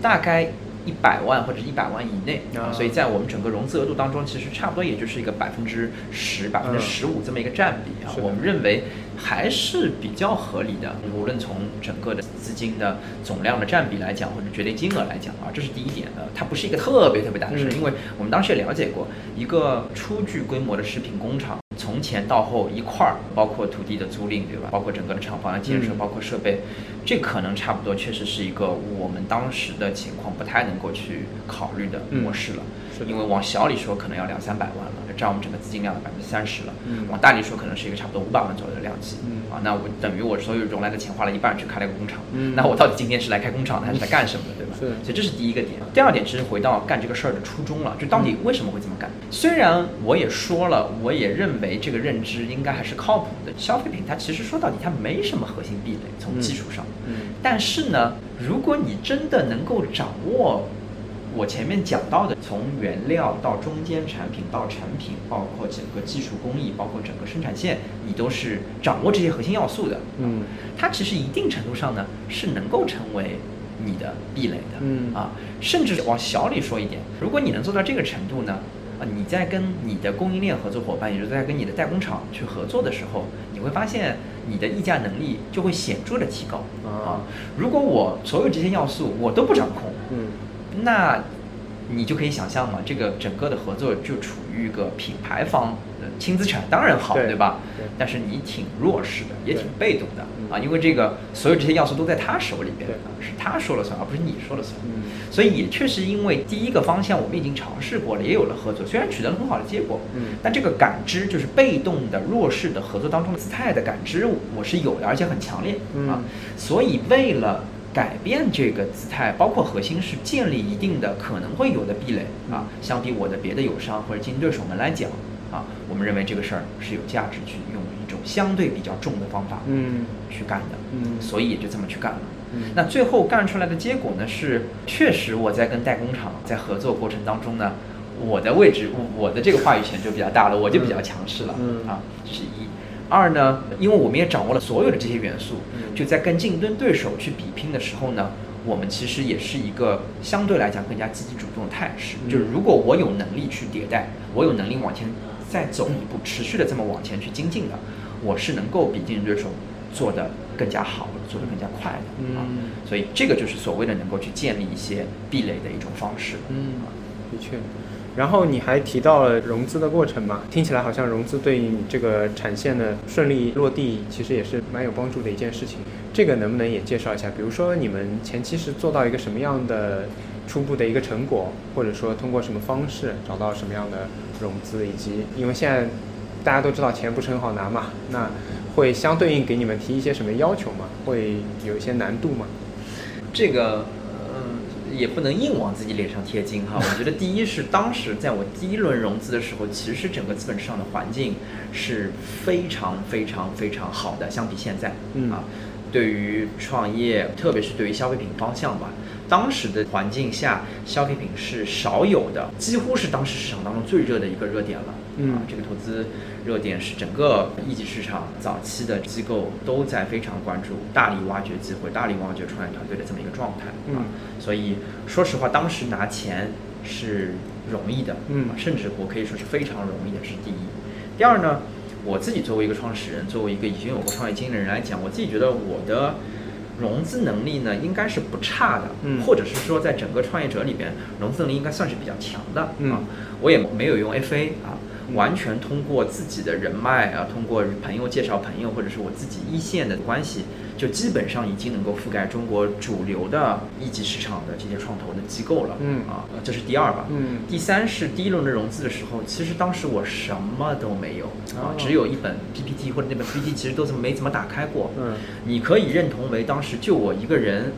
Speaker 3: 大概一百万或者一百万以内
Speaker 2: 啊
Speaker 3: 所以在我们整个融资额度当中，其实差不多也就是一个百分之十、百分之十五这么一个占比啊。我们认为还是比较合理的，无论从整个的资金的总量的占比来讲，或者决定金额来讲啊，这是第一点呃，它不是一个特别特别大的事，
Speaker 2: 嗯
Speaker 3: 因为我们当时也了解过一个初具规模的食品工厂。从前到后一块儿，包括土地的租赁，对吧？包括整个的厂房的建设，
Speaker 2: 嗯
Speaker 3: 包括设备，这可能差不多确实是一个我们当时的情况不太能够去考虑的模式了。因为往小里说可能要两三百万了，占我们整个资金量的百分之三十了。
Speaker 2: 嗯
Speaker 3: 往大里说可能是一个差不多五百万左右的量级。
Speaker 2: 嗯
Speaker 3: 啊，那我等于我所有融来的钱花了一半去开了一个工厂。
Speaker 2: 嗯
Speaker 3: 那我到底今天是来开工厂的还是来干什么的，对吧？
Speaker 2: 是
Speaker 3: 所以这是第一个点。第二点，其实回到干这个事儿的初衷了，就到底为什么会这么干？虽然我也说了，我也认为这个认知应该还是靠谱的。消费品它其实说到底它没什么核心壁垒，从技术上。
Speaker 2: 嗯
Speaker 3: 但是呢，如果你真的能够掌握我前面讲到的，从原料到中间产品到成品，包括整个技术工艺，包括整个生产线，你都是掌握这些核心要素的。
Speaker 2: 嗯，
Speaker 3: 它其实一定程度上呢是能够成为你的壁垒的。
Speaker 2: 嗯
Speaker 3: 啊，甚至往小里说一点，如果你能做到这个程度呢，啊，你在跟你的供应链合作伙伴，也就是在跟你的代工厂去合作的时候，你会发现你的议价能力就会显著的提高。
Speaker 2: 啊，
Speaker 3: 如果我所有这些要素我都不掌控，
Speaker 2: 嗯
Speaker 3: 那你就可以想象嘛，这个整个的合作就处于一个品牌方呃轻资产，当然好，
Speaker 2: 对
Speaker 3: 对吧
Speaker 2: 对？
Speaker 3: 但是你挺弱势的，也挺被动的
Speaker 2: 嗯
Speaker 3: 啊，因为这个所有这些要素都在他手里边啊，是他说了算，而不是你说了算。
Speaker 2: 嗯
Speaker 3: 所以也确实因为第一个方向我们已经尝试过了，也有了合作，虽然取得了很好的结果，
Speaker 2: 嗯
Speaker 3: 但这个感知就是被动的弱势的合作当中的姿态的感知，我是有的，而且很强烈啊
Speaker 2: 嗯。
Speaker 3: 所以为了改变这个姿态，包括核心是建立一定的可能会有的壁垒啊，相比我的别的友商或者竞争对手们来讲啊，我们认为这个事儿是有价值去用一种相对比较重的方法
Speaker 2: 嗯
Speaker 3: 去干的，
Speaker 2: 嗯
Speaker 3: 所以也就这么去干了。
Speaker 2: 嗯
Speaker 3: 那最后干出来的结果呢，是确实我在跟代工厂在合作过程当中呢，我的位置，我的这个话语权就比较大了，我就比较强势了，
Speaker 2: 嗯
Speaker 3: 啊，这是一。二呢，因为我们也掌握了所有的这些元素，
Speaker 2: 嗯
Speaker 3: 就在跟竞争对手去比拼的时候呢，我们其实也是一个相对来讲更加积极主动的态势。
Speaker 2: 嗯
Speaker 3: 就是如果我有能力去迭代，我有能力往前再走一步，持续的这么往前去精进的，我是能够比竞争对手做得更加好，做得更加快的啊。
Speaker 2: 嗯
Speaker 3: 所以这个就是所谓的能够去建立一些壁垒的一种方式。
Speaker 2: 嗯，的确。然后你还提到了融资的过程嘛，听起来好像融资对于你这个产线的顺利落地，其实也是蛮有帮助的一件事情。这个能不能也介绍一下？比如说你们前期是做到一个什么样的初步的一个成果，或者说通过什么方式找到什么样的融资，以及因为现在大家都知道钱不是很好拿嘛，那会相对应给你们提一些什么要求吗？会有一些难度吗？
Speaker 3: 这个，也不能硬往自己脸上贴金哈。(laughs) 我觉得第一是当时在我第一轮融资的时候，其实整个资本市场的环境是非常非常非常好的，相比现在，
Speaker 2: 嗯
Speaker 3: 啊，对于创业，特别是对于消费品方向吧。当时的环境下，消费品是少有的，几乎是当时市场当中最热的一个热点了。
Speaker 2: 嗯
Speaker 3: 啊，这个投资热点是整个一级市场早期的机构都在非常关注，大力挖掘机会，大力挖掘创业团队的这么一个状态。
Speaker 2: 嗯
Speaker 3: 啊，所以说实话，当时拿钱是容易的。
Speaker 2: 嗯
Speaker 3: 啊甚至我可以说是非常容易的，是第一。第二呢，我自己作为一个创始人，作为一个已经有过创业经验的人来讲，我自己觉得我的融资能力呢应该是不差的，
Speaker 2: 嗯
Speaker 3: 或者是说在整个创业者里边，融资能力应该算是比较强的。
Speaker 2: 嗯
Speaker 3: 啊，我也没有用 FA 啊，完全通过自己的人脉啊，通过朋友介绍朋友，或者是我自己一线的关系，就基本上已经能够覆盖中国主流的一级市场的这些创投的机构了。
Speaker 2: 嗯
Speaker 3: 啊，这是第二吧。
Speaker 2: 嗯
Speaker 3: 第三是第一轮的融资的时候，其实当时我什么都没有
Speaker 2: 哦
Speaker 3: 啊，只有一本 PPT 或者那本 PPT 其实都是没怎么打开过。
Speaker 2: 嗯
Speaker 3: 你可以认同为当时就我一个人，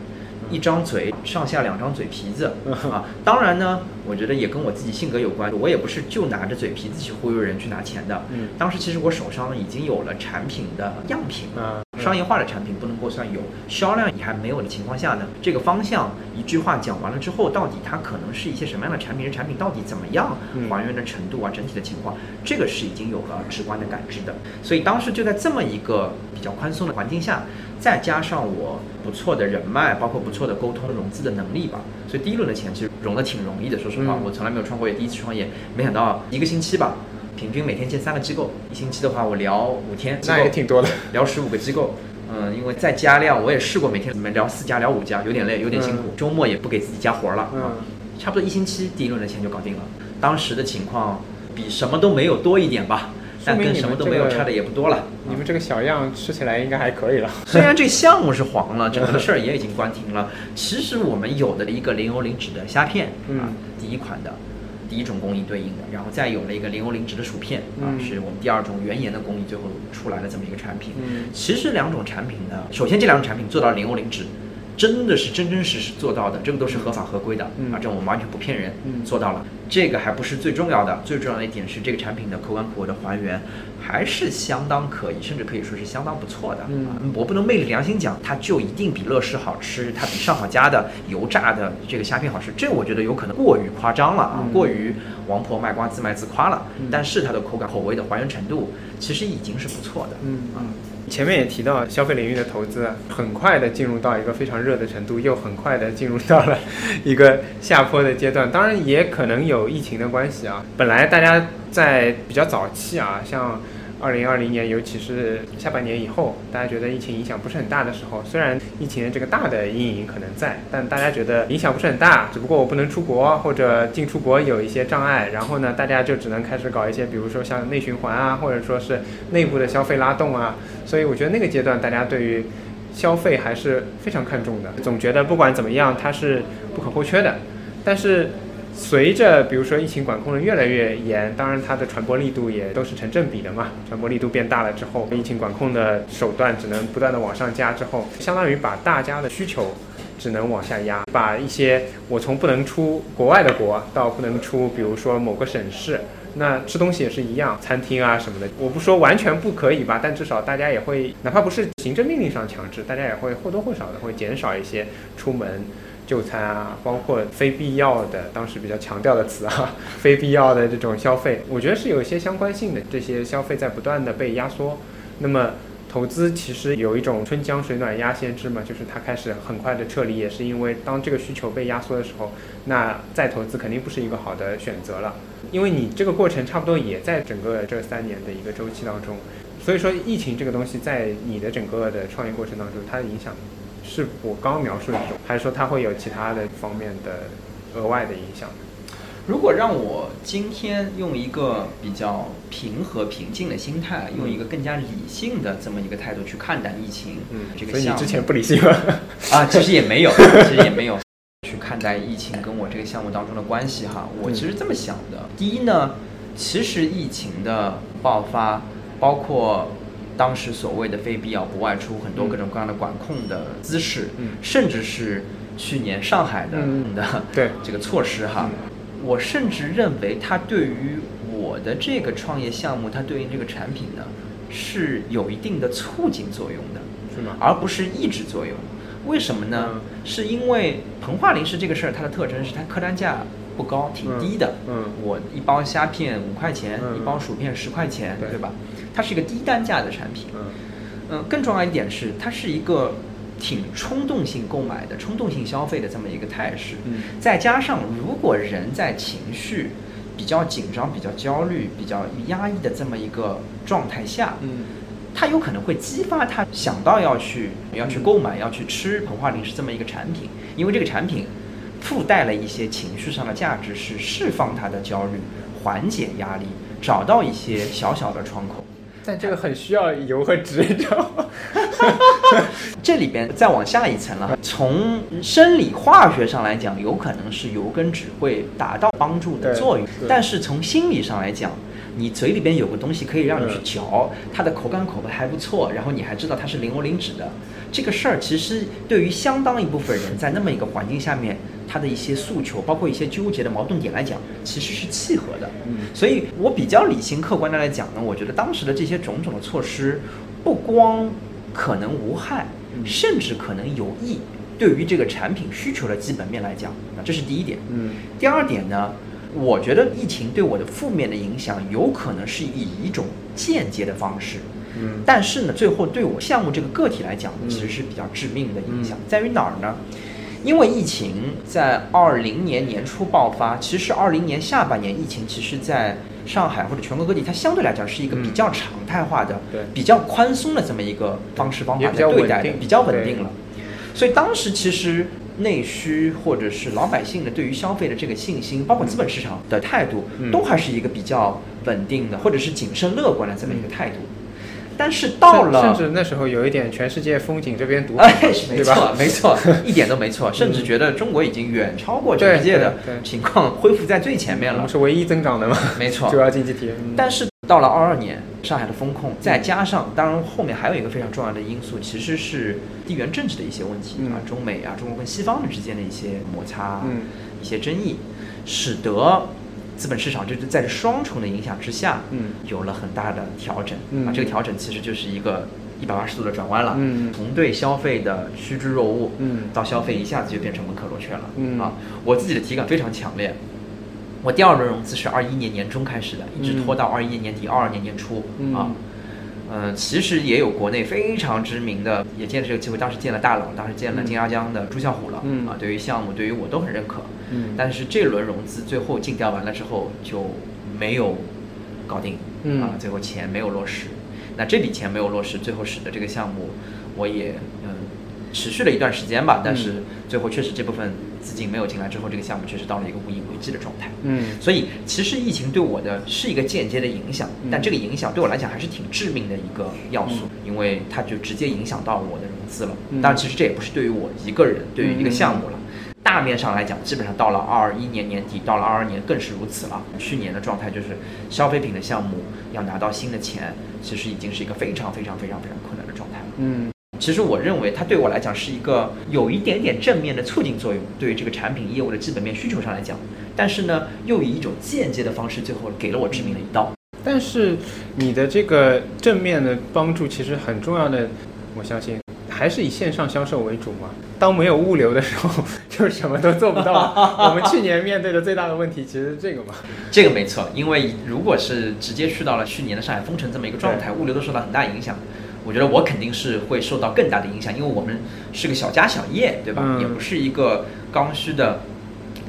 Speaker 3: 一张嘴，上下两张嘴皮子 (laughs) 啊。当然呢，我觉得也跟我自己性格有关，我也不是就拿着嘴皮子去忽悠人去拿钱的。
Speaker 2: 嗯
Speaker 3: 当时其实我手上已经有了产品的样品
Speaker 2: 啊
Speaker 3: 商业化的产品不能够算有，销量也还没有的情况下呢，这个方向一句话讲完了之后，到底它可能是一些什么样的产品？这产品到底怎么样
Speaker 2: 嗯
Speaker 3: 还原的程度啊，整体的情况，这个是已经有了直观的感知的。所以当时就在这么一个比较宽松的环境下，再加上我不错的人脉，包括不错的沟通融资的能力吧，所以第一轮的钱其实融的挺容易的。说实话，
Speaker 2: 嗯
Speaker 3: 我从来没有创过业，第一次创业，没想到一个星期吧。平均每天见三个机构，一星期的话我聊五天，
Speaker 2: 那也挺多的。
Speaker 3: 聊十五个机构，嗯，因为再加量，我也试过每天聊四家、聊五家，有点累，有点辛苦。周末也不给自己加活了，
Speaker 2: 嗯
Speaker 3: 啊，差不多一星期第一轮的钱就搞定了。当时的情况比什么都没有多一点吧，但跟什么都没有差的也不多了。
Speaker 2: 你们这个小样吃起来应该还可以了。
Speaker 3: 虽然这项目是黄了，整个的 (laughs) 事儿也已经关停了，其实我们有的一个零欧零脂的虾片啊
Speaker 2: 嗯，
Speaker 3: 第一款的。第一种工艺对应的，然后再有了一个零欧零脂的薯片啊，
Speaker 2: 嗯
Speaker 3: 是我们第二种原研的工艺最后出来的这么一个产品。
Speaker 2: 嗯
Speaker 3: 其实两种产品呢，首先这两种产品做到零欧零脂，真的是真真实实做到的，这个都是合法合规的，
Speaker 2: 嗯
Speaker 3: 啊，这我们完全不骗人，
Speaker 2: 嗯
Speaker 3: 做到了。这个还不是最重要的，最重要的一点是这个产品的口感口味的还原还是相当可以，甚至可以说是相当不错的。
Speaker 2: 嗯
Speaker 3: 啊我不能昧着良心讲，它就一定比乐事好吃，它比上好佳的油炸的这个虾片好吃，这我觉得有可能过于夸张了啊，
Speaker 2: 嗯
Speaker 3: 过于王婆卖瓜自卖自夸了。
Speaker 2: 嗯
Speaker 3: 但是它的口感口味的还原程度其实已经是不错的。
Speaker 2: 嗯
Speaker 3: 啊。
Speaker 2: 前面也提到，消费领域的投资很快的进入到一个非常热的程度，又很快的进入到了一个下坡的阶段。当然，也可能有疫情的关系啊。本来大家在比较早期啊，像二零二零年，尤其是下半年以后，大家觉得疫情影响不是很大的时候，虽然疫情的这个大的阴影可能在，但大家觉得影响不是很大，只不过我不能出国或者进出国有一些障碍，然后呢，大家就只能开始搞一些，比如说像内循环啊，或者说是内部的消费拉动啊，所以我觉得那个阶段大家对于消费还是非常看重的，总觉得不管怎么样它是不可或缺的，但是。随着比如说疫情管控的越来越严，当然它的传播力度也都是成正比的嘛。传播力度变大了之后，疫情管控的手段只能不断的往上加，之后相当于把大家的需求只能往下压，把一些我从不能出国外的国到不能出，比如说某个省市。那吃东西也是一样，餐厅啊什么的，我不说完全不可以吧，但至少大家也会，哪怕不是行政命令上强制，大家也会或多或少的会减少一些出门就餐啊，包括非必要的，当时比较强调的词啊，(laughs) 非必要的这种消费，我觉得是有一些相关性的，这些消费在不断的被压缩。那么投资其实有一种春江水暖鸭先知嘛，就是它开始很快的撤离，也是因为当这个需求被压缩的时候，那再投资肯定不是一个好的选择了，因为你这个过程差不多也在整个这三年的一个周期当中，所以说疫情这个东西在你的整个的创业过程当中，它的影响是我刚刚描述的这种，还是说它会有其他的方面的额外的影响？
Speaker 3: 如果让我今天用一个比较平和平静的心态，用一个更加理性的这么一个态度去看待疫情，
Speaker 2: 嗯，
Speaker 3: 这个项目
Speaker 2: 所以你之前不理性吗？(laughs)
Speaker 3: 啊，其实也没有，其实也没有去看待疫情跟我这个项目当中的关系哈。我其实这么想的，第一呢，其实疫情的爆发，包括当时所谓的非必要不外出，很多各种各样的管控的姿势，
Speaker 2: 嗯
Speaker 3: 甚至是去年上海的、
Speaker 2: 嗯
Speaker 3: 的
Speaker 2: 对
Speaker 3: 这个措施哈，我甚至认为它对于我的这个创业项目，它对应这个产品呢，是有一定的促进作用的。
Speaker 2: 是吗？
Speaker 3: 而不是抑制作用。为什么呢？
Speaker 2: 嗯
Speaker 3: 是因为膨化零食这个事儿，它的特征是它客单价不高，挺低的。
Speaker 2: 嗯嗯
Speaker 3: 我一包虾片五块钱，
Speaker 2: 嗯
Speaker 3: 一包薯片十块钱，
Speaker 2: 对
Speaker 3: 对吧？它是一个低单价的产品。
Speaker 2: 嗯
Speaker 3: 嗯，更重要一点是，它是一个挺冲动性购买的、冲动性消费的这么一个态势。
Speaker 2: 嗯
Speaker 3: 再加上，如果人在情绪比较紧张、比较焦虑、比较压抑的这么一个状态下，
Speaker 2: 嗯
Speaker 3: 它有可能会激发他想到要去要去购买、要去吃膨化零食这么一个产品，因为这个产品附带了一些情绪上的价值，是释放他的焦虑、缓解压力、找到一些小小的窗口。
Speaker 2: 但这个很需要油和脂，你知道吗？(laughs)
Speaker 3: 这里边再往下一层了，从生理化学上来讲，有可能是油跟脂会达到帮助的作用，但是从心理上来讲，你嘴里边有个东西可以让你去嚼，它的口感口味还不错，然后你还知道它是零油零脂的，这个事儿其实对于相当一部分人在那么一个环境下面，他的一些诉求，包括一些纠结的矛盾点来讲，其实是契合的。
Speaker 2: 嗯
Speaker 3: 所以我比较理性客观的来讲呢，我觉得当时的这些种种的措施，不光可能无害，甚至可能有益。对于这个产品需求的基本面来讲，啊这是第一点。
Speaker 2: 嗯
Speaker 3: 第二点呢，我觉得疫情对我的负面的影响，有可能是以一种间接的方式。
Speaker 2: 嗯
Speaker 3: 但是呢，最后对我项目这个个体来讲，
Speaker 2: 嗯
Speaker 3: 其实是比较致命的影响，
Speaker 2: 嗯
Speaker 3: 在于哪儿呢？因为疫情在二零年年初爆发，其实二零年下半年疫情其实在上海或者全国各地，它相对来讲是一个比较常态化的、
Speaker 2: 嗯
Speaker 3: 比较宽松的这么一个方式方法
Speaker 2: 也比较
Speaker 3: 在对待的，比较稳定了。所以当时其实内需或者是老百姓的对于消费的这个信心，包括资本市场的态度，
Speaker 2: 嗯
Speaker 3: 都还是一个比较稳定的，或者是谨慎乐观的这么一个态度。但是到了，
Speaker 2: 甚至那时候有一点全世界风景这边独
Speaker 3: 哎，没
Speaker 2: 对吧？
Speaker 3: 错，(laughs) 没错，一点都没错，甚至觉得中国已经远超过全世界的情况，恢复在最前面了
Speaker 2: 我们。是唯一增长的嘛，
Speaker 3: 没错 (laughs)
Speaker 2: 主要经济体。嗯
Speaker 3: 但是到了二二年，上海的风控，再加上当然后面还有一个非常重要的因素，其实是地缘政治的一些问题
Speaker 2: 嗯
Speaker 3: 啊，中美啊，中国跟西方之间的一些摩擦，
Speaker 2: 嗯
Speaker 3: 一些争议，使得资本市场就是在这双重的影响之下，
Speaker 2: 嗯
Speaker 3: 有了很大的调整、
Speaker 2: 嗯
Speaker 3: 啊。这个调整其实就是一个一百八十度的转弯了，
Speaker 2: 嗯
Speaker 3: 从对消费的趋之若鹜，
Speaker 2: 嗯
Speaker 3: 到消费一下子就变成门可罗雀了，
Speaker 2: 嗯
Speaker 3: 啊，我自己的体感非常强烈。我第二轮融资是二一年年中开始的，一直拖到二一年年底、二二年年初、
Speaker 2: 嗯
Speaker 3: 啊。嗯，其实也有国内非常知名的，也借着这个机会，当时见了大佬，当时见了金沙江的朱啸虎了，
Speaker 2: 嗯
Speaker 3: 啊，对于项目，对于我都很认可。
Speaker 2: 嗯
Speaker 3: 但是这轮融资最后竞调完了之后就没有搞定，
Speaker 2: 嗯
Speaker 3: 啊，最后钱没有落实。那这笔钱没有落实，最后使得这个项目我也嗯持续了一段时间吧，但是最后确实这部分资金没有进来之后，这个项目确实到了一个无以为继的状态。
Speaker 2: 嗯
Speaker 3: 所以其实疫情对我的是一个间接的影响，
Speaker 2: 嗯
Speaker 3: 但这个影响对我来讲还是挺致命的一个要素，因为它就直接影响到我的融资了。
Speaker 2: 嗯
Speaker 3: 当然，其实这也不是对于我一个人，对于一个项目了。大面上来讲，基本上到了二一年年底，到了二二年更是如此了。去年的状态就是消费品的项目要拿到新的钱，其实已经是一个非常非常非常非常困难的状态了。
Speaker 2: 嗯
Speaker 3: 其实我认为它对我来讲是一个有一点点正面的促进作用，对于这个产品业务的基本面需求上来讲，但是呢，又以一种间接的方式，最后给了我致命的一刀。
Speaker 2: 但是你的这个正面的帮助其实很重要的，我相信还是以线上销售为主嘛。当没有物流的时候，(laughs) 就什么都做不到。我们去年面对的最大的问题其实是这个嘛。(laughs)
Speaker 3: 这个没错，因为如果是直接去到了去年的上海封城这么一个状态，物流都受到很大影响。我觉得我肯定是会受到更大的影响，因为我们是个小家小业，对吧？
Speaker 2: 嗯
Speaker 3: 也不是一个刚需的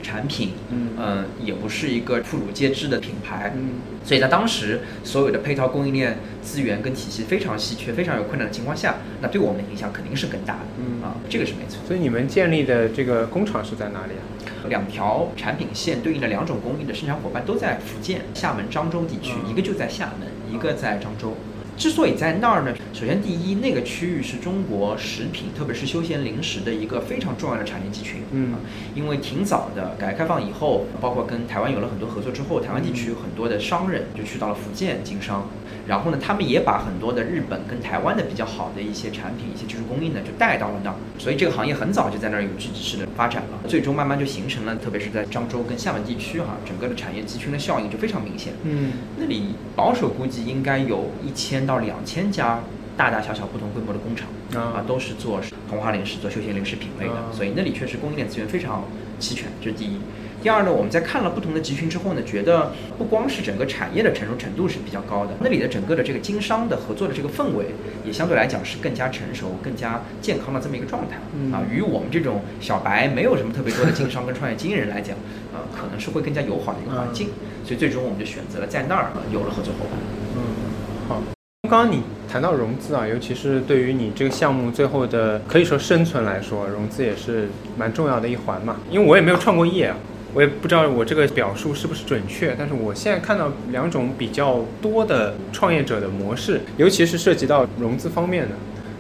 Speaker 3: 产品，
Speaker 2: 嗯
Speaker 3: 嗯，也不是一个妇孺皆知的品牌，
Speaker 2: 嗯
Speaker 3: 所以在当时所有的配套供应链资源跟体系非常稀缺、非常有困难的情况下，那对我们的影响肯定是更大的。
Speaker 2: 嗯
Speaker 3: 啊，这个是没错。
Speaker 2: 所以你们建立的这个工厂是在哪里啊？
Speaker 3: 两条产品线对应的两种工艺的生产伙伴都在福建、厦门、漳州地区，
Speaker 2: 嗯
Speaker 3: 一个就在厦门，一个在漳州。之所以在那儿呢，首先第一，那个区域是中国食品，特别是休闲零食的一个非常重要的产业集群。
Speaker 2: 嗯
Speaker 3: 啊，因为挺早的，改革开放以后，包括跟台湾有了很多合作之后，台湾地区有很多的商人就去到了福建经商。然后呢，他们也把很多的日本跟台湾的比较好的一些产品、一些技术工艺呢，就带到了那儿，所以这个行业很早就在那儿有聚集式的发展了，最终慢慢就形成了，特别是在漳州跟厦门地区哈，整个的产业集群的效应就非常明显。
Speaker 2: 嗯。
Speaker 3: 那里保守估计应该有一千到两千家大大小小不同规模的工厂
Speaker 2: 啊。
Speaker 3: 啊，都是做红花零食、做休闲零食品类的，
Speaker 2: 啊。
Speaker 3: 所以那里确实供应链资源非常齐全，这是第一。第二呢，我们在看了不同的集群之后呢，觉得不光是整个产业的成熟程度是比较高的，那里的整个的这个经商的合作的这个氛围，也相对来讲是更加成熟、更加健康的这么一个状态。
Speaker 2: 嗯
Speaker 3: 啊，与我们这种小白没有什么特别多的经商跟创业经验人来讲，呃，(laughs) 可能是会更加友好的一个环境。所以最终我们就选择了在那儿、呃有了合作伙伴。
Speaker 2: 嗯，好。刚刚你谈到融资啊，尤其是对于你这个项目最后的可以说生存来说，融资也是蛮重要的一环嘛。因为我也没有创过业啊，我也不知道我这个表述是不是准确，但是我现在看到两种比较多的创业者的模式，尤其是涉及到融资方面的。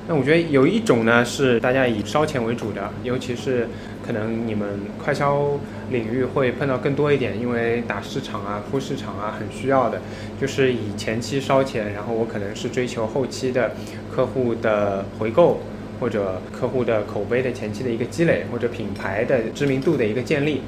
Speaker 2: 那我觉得有一种呢是大家以烧钱为主的，尤其是可能你们快销领域会碰到更多一点，因为打市场啊、铺市场啊很需要的，就是以前期烧钱，然后我可能是追求后期的客户的回购。或者客户的口碑的前期的一个积累，或者品牌的知名度的一个建立，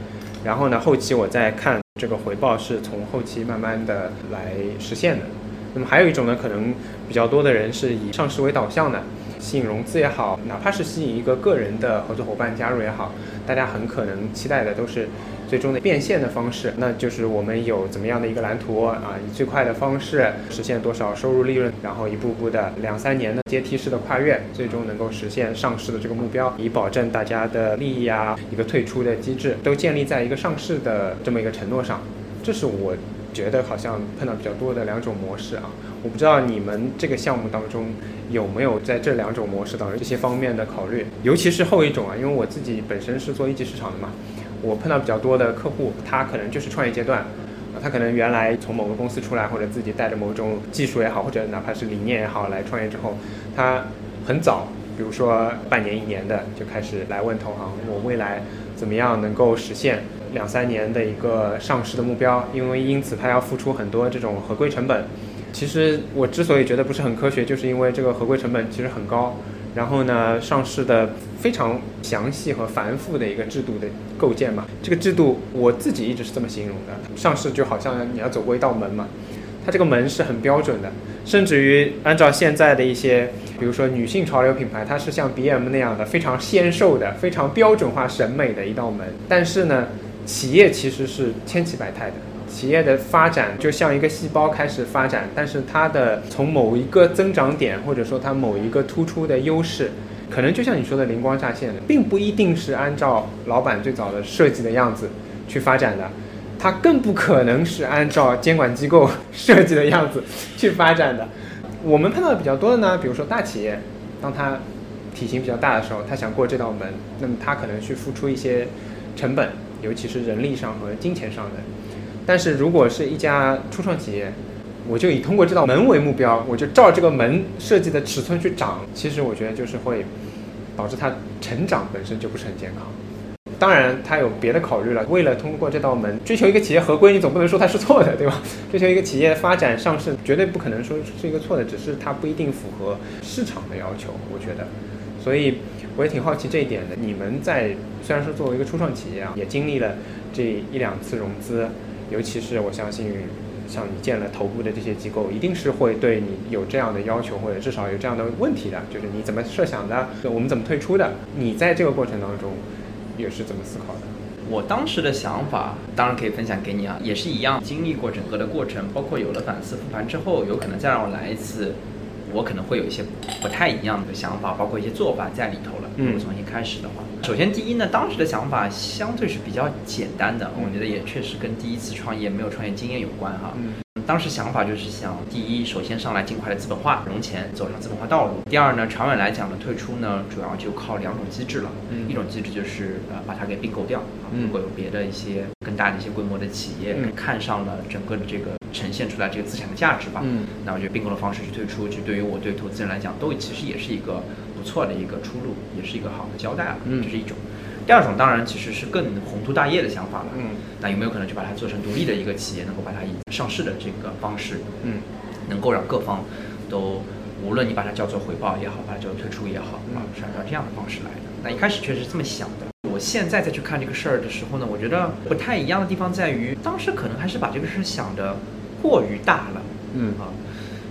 Speaker 2: 然后呢，后期我再看这个回报是从后期慢慢的来实现的。那么还有一种呢，可能比较多的人是以上市为导向的，吸引融资也好，哪怕是吸引一个个人的合作伙伴加入也好，大家很可能期待的都是最终的变现的方式，那就是我们有怎么样的一个蓝图啊，以最快的方式实现多少收入利润，然后一步步的两三年的阶梯式的跨越，最终能够实现上市的这个目标，以保证大家的利益啊，一个退出的机制都建立在一个上市的这么一个承诺上，这是我觉得好像碰到比较多的两种模式啊。我不知道你们这个项目当中有没有在这两种模式当中这些方面的考虑，尤其是后一种啊，因为我自己本身是做一级市场的嘛，我碰到比较多的客户，他可能就是创业阶段，他可能原来从某个公司出来，或者自己带着某种技术也好，或者哪怕是理念也好来创业之后，他很早，比如说半年一年的就开始来问投行，我未来怎么样能够实现两三年的一个上市的目标，因为因此他要付出很多这种合规成本。其实我之所以觉得不是很科学，就是因为这个合规成本其实很高，然后呢，上市的非常详细和繁复的一个制度的构建嘛。这个制度我自己一直是这么形容的，上市就好像你要走过一道门嘛，它这个门是很标准的，甚至于按照现在的一些，比如说女性潮流品牌，它是像 BM 那样的非常纤瘦的、非常标准化审美的一道门。但是呢，企业其实是千奇百态的。企业的发展就像一个细胞开始发展，但是它的从某一个增长点，或者说它某一个突出的优势，可能就像你说的灵光乍现的，并不一定是按照老板最早的设计的样子去发展的，它更不可能是按照监管机构设计的样子去发展的。我们碰到的比较多的呢，比如说大企业，当它体型比较大的时候，它想过这道门，那么它可能去付出一些成本，尤其是人力上和金钱上的。但是如果是一家初创企业，我就以通过这道门为目标，我就照这个门设计的尺寸去长，其实我觉得就是会导致它成长本身就不是很健康。当然，它有别的考虑了。为了通过这道门追求一个企业合规，你总不能说它是错的，对吧？(laughs) 追求一个企业发展上市，绝对不可能说是一个错的，只是它不一定符合市场的要求。我觉得，所以我也挺好奇这一点的。你们在虽然说作为一个初创企业啊，也经历了这一两次融资。尤其是我相信，像你建了头部的这些机构，一定是会对你有这样的要求，或者至少有这样的问题的，就是你怎么设想的，我们怎么退出的？你在这个过程当中也是怎么思考的？
Speaker 3: 我当时的想法当然可以分享给你啊，也是一样，经历过整个的过程，包括有了反思复盘之后，有可能再让我来一次，我可能会有一些不太一样的想法，包括一些做法在里头了。如果重新开始的话，首先第一呢，当时的想法相对是比较简单的，我觉得也确实跟第一次创业没有创业经验有关哈。当时想法就是想，第一，首先上来尽快的资本化融钱，走上资本化道路。第二呢，长远来讲呢退出呢，主要就靠两种机制了。嗯。一种机制就是呃把它给并购掉啊，如果有别的一些更大的一些规模的企业看上了整个的这个呈现出来这个资产的价值吧，嗯。那我觉得并购的方式去退出，就对于我对投资人来讲，都其实也是一个不错的一个出路，也是一个好的交代了。这是一种。第二种当然其实是更宏图大业的想法了，嗯，那有没有可能就把它做成独立的一个企业，能够把它以上市的这个方式，嗯，能够让各方都，无论你把它叫做回报也好，把它叫做退出也好，啊，是按照这样的方式来的。那一开始确实是这么想的。我现在再去看这个事儿的时候呢，我觉得不太一样的地方在于，当时可能还是把这个事儿想的过于大了，嗯啊，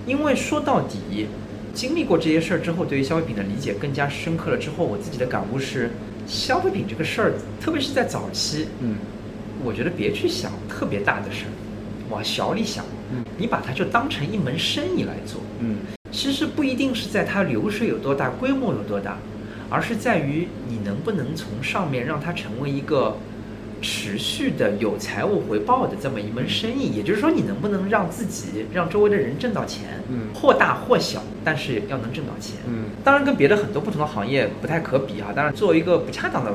Speaker 3: 因为说到底，经历过这些事儿之后，对于消费品的理解更加深刻了之后，我自己的感悟是。消费品这个事儿，特别是在早期，嗯，我觉得别去想特别大的事儿，往小里想，嗯，你把它就当成一门生意来做，嗯，其实不一定是在它流水有多大、规模有多大，而是在于你能不能从上面让它成为一个。持续的有财务回报的这么一门生意，也就是说，你能不能让自己让周围的人挣到钱？嗯，或大或小，但是要能挣到钱。嗯，当然跟别的很多不同的行业不太可比哈。当然，作为一个不恰当的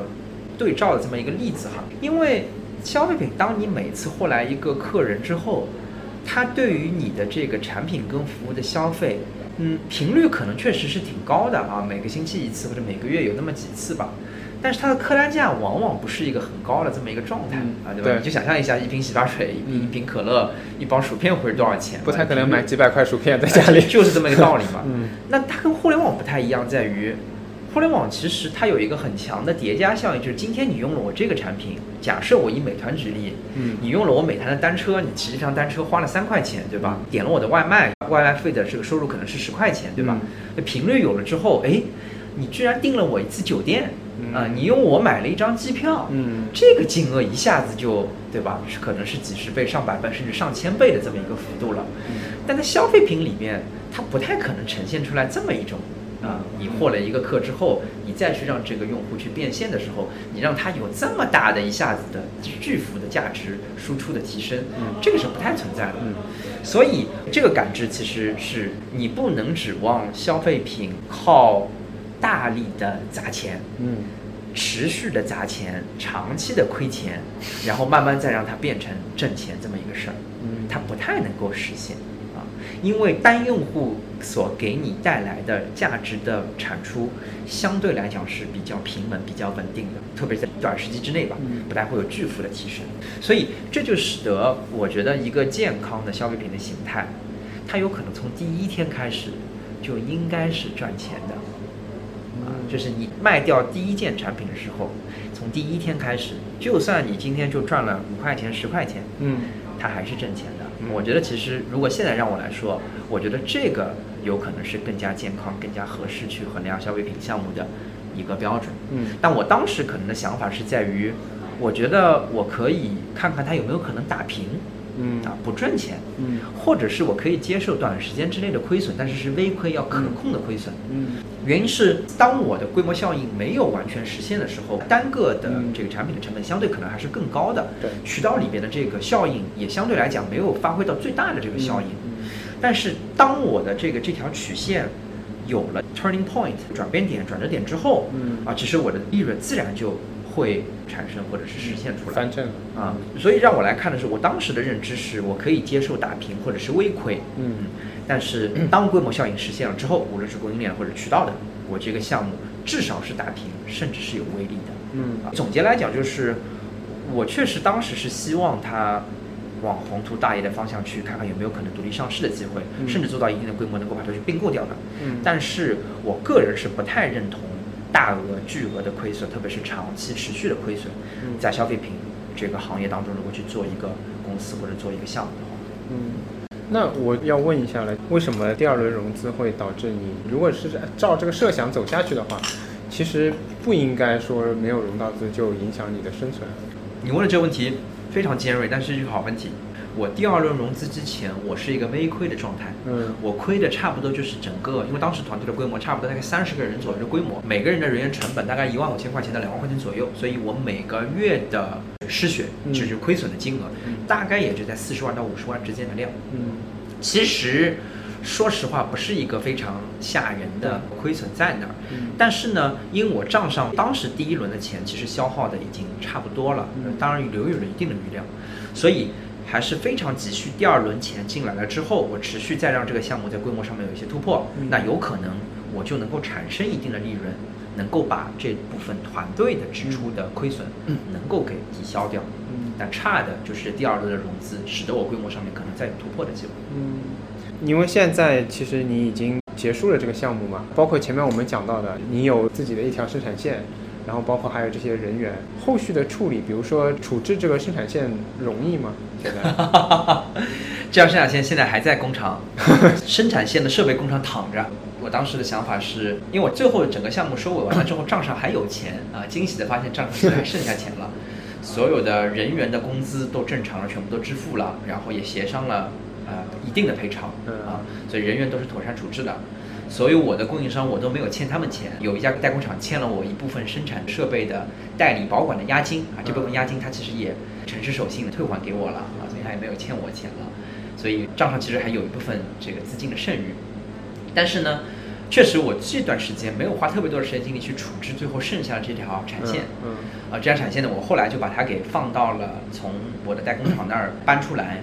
Speaker 3: 对照的这么一个例子哈，因为消费品，当你每次获来一个客人之后，他对于你的这个产品跟服务的消费，嗯，频率可能确实是挺高的啊，每个星期一次或者每个月有那么几次吧。但是它的客单价往往不是一个很高的这么一个状态啊，对吧？你就想象一下，一瓶洗发水、一瓶一瓶可乐、一包薯片会是多少钱？
Speaker 2: 不太可能买几百块薯片在家里，
Speaker 3: 就是这么一个道理嘛。(laughs) 嗯，那它跟互联网不太一样，在于互联网其实它有一个很强的叠加效应，就是今天你用了我这个产品，假设我以美团举例，嗯，你用了我美团的单车，你骑这辆单车花了三块钱，对吧？点了我的外卖，外卖费的这个收入可能是十块钱，对吧？那频率有了之后，哎，你居然订了我一次酒店。啊，你用我买了一张机票，嗯，这个金额一下子就对吧？是可能是几十倍、上百倍甚至上千倍的这么一个幅度了。但在消费品里面，它不太可能呈现出来这么一种啊，你获了一个客之后，你再去让这个用户去变现的时候，你让他有这么大的一下子的巨幅的价值输出的提升，这个是不太存在的。嗯所以这个感知其实是你不能指望消费品靠。大力的砸钱，嗯，持续的砸钱，长期的亏钱，然后慢慢再让它变成挣钱这么一个事儿，嗯，它不太能够实现啊，因为单用户所给你带来的价值的产出，相对来讲是比较平稳、比较稳定的，特别在短时期之内吧，不太会有巨幅的提升，所以这就使得我觉得一个健康的消费品的形态。它有可能从第一天开始就应该是赚钱的。啊，就是你卖掉第一件产品的时候，从第一天开始，就算你今天就赚了五块钱、十块钱，
Speaker 2: 嗯
Speaker 3: 它还是挣钱的。
Speaker 2: 嗯
Speaker 3: 我觉得其实如果现在让我来说，我觉得这个有可能是更加健康、更加合适去衡量消费品项目的一个标准。
Speaker 2: 嗯
Speaker 3: 但我当时可能的想法是在于，我觉得我可以看看它有没有可能打平，
Speaker 2: 嗯。
Speaker 3: 啊，不赚钱，
Speaker 2: 嗯。
Speaker 3: 或者是我可以接受短时间之内的亏损，但是是微亏，要可控的亏损。
Speaker 2: 嗯。
Speaker 3: 原因是当我的规模效应没有完全实现的时候，单个的
Speaker 2: 嗯。
Speaker 3: 这个产品的成本相对可能还是更高的。
Speaker 2: 对。
Speaker 3: 渠道里边的这个效应也相对来讲没有发挥到最大的这个效应。
Speaker 2: 嗯
Speaker 3: 但是当我的这个这条曲线有了 turning point 转变点、转折点之后，
Speaker 2: 嗯。
Speaker 3: 啊，其实我的利润自然就会产生或者是实现出来。
Speaker 2: 翻正
Speaker 3: 啊，所以让我来看的是，我当时的认知是我可以接受打平或者是微亏，
Speaker 2: 嗯
Speaker 3: 但是当规模效应实现了之后，无论是供应链或者渠道的，我这个项目至少是打平，甚至是有微利的。
Speaker 2: 嗯
Speaker 3: 啊总结来讲，就是我确实当时是希望它往宏图大业的方向去看看有没有可能独立上市的机会，
Speaker 2: 嗯
Speaker 3: 甚至做到一定的规模能够把它去并购掉的。
Speaker 2: 嗯
Speaker 3: 但是我个人是不太认同大额巨额的亏损，特别是长期持续的亏损，
Speaker 2: 嗯
Speaker 3: 在消费品这个行业当中，如果去做一个公司或者做一个项目的话。
Speaker 2: 嗯，那我要问一下了，为什么第二轮融资会导致你，如果是照这个设想走下去的话，其实不应该说没有融到资就影响你的生存。
Speaker 3: 你问的这个问题非常尖锐，但是是一个好问题。我第二轮融资之前，我是一个微亏的状态。
Speaker 2: 嗯
Speaker 3: 我亏的差不多就是整个，因为当时团队的规模差不多大概三十个人左右的规模，每个人的人员成本大概一万五千块钱到两万块钱左右，所以我每个月的失血，
Speaker 2: 嗯
Speaker 3: 就是亏损的金额，
Speaker 2: 嗯
Speaker 3: 大概也就在四十万到五十万之间的量。
Speaker 2: 嗯
Speaker 3: 其实，说实话，不是一个非常吓人的亏损在那儿。
Speaker 2: 嗯
Speaker 3: 但是呢，因为我账上当时第一轮的钱其实消耗的已经差不多了，
Speaker 2: 嗯
Speaker 3: 当然留有了一定的余量，所以还是非常急需第二轮钱进来了之后，我持续再让这个项目在规模上面有一些突破，
Speaker 2: 嗯
Speaker 3: 那有可能我就能够产生一定的利润，能够把这部分团队的支出的亏损能够给抵消掉。
Speaker 2: 嗯
Speaker 3: 但差的就是第二轮的融资，使得我规模上面可能再有突破的机会。
Speaker 2: 嗯，因为现在其实你已经结束了这个项目嘛，包括前面我们讲到的，你有自己的一条生产线，然后包括还有这些人员，后续的处理，比如说处置这个生产线容易吗？现在？(laughs)
Speaker 3: 这条生产线现在还在工厂，(laughs) 生产线的设备工厂躺着。我当时的想法是，因为我最后整个项目收尾完了之后，账上还有钱啊，惊喜的发现账上还剩下钱了，所有的人员的工资都正常了，全部都支付了，然后也协商了呃一定的赔偿
Speaker 2: 嗯
Speaker 3: 啊，所以人员都是妥善处置的。所有我的供应商我都没有欠他们钱，有一家代工厂欠了我一部分生产设备的代理保管的押金啊，这部分押金他其实也诚实守信的退还给我了啊，所以他也没有欠我钱了，所以账上其实还有一部分这个资金的剩余。但是呢，确实我这段时间没有花特别多的时间精力去处置最后剩下的这条产线。
Speaker 2: 嗯
Speaker 3: 啊，这条产线呢，我后来就把它给放到了从我的代工厂那儿搬出来，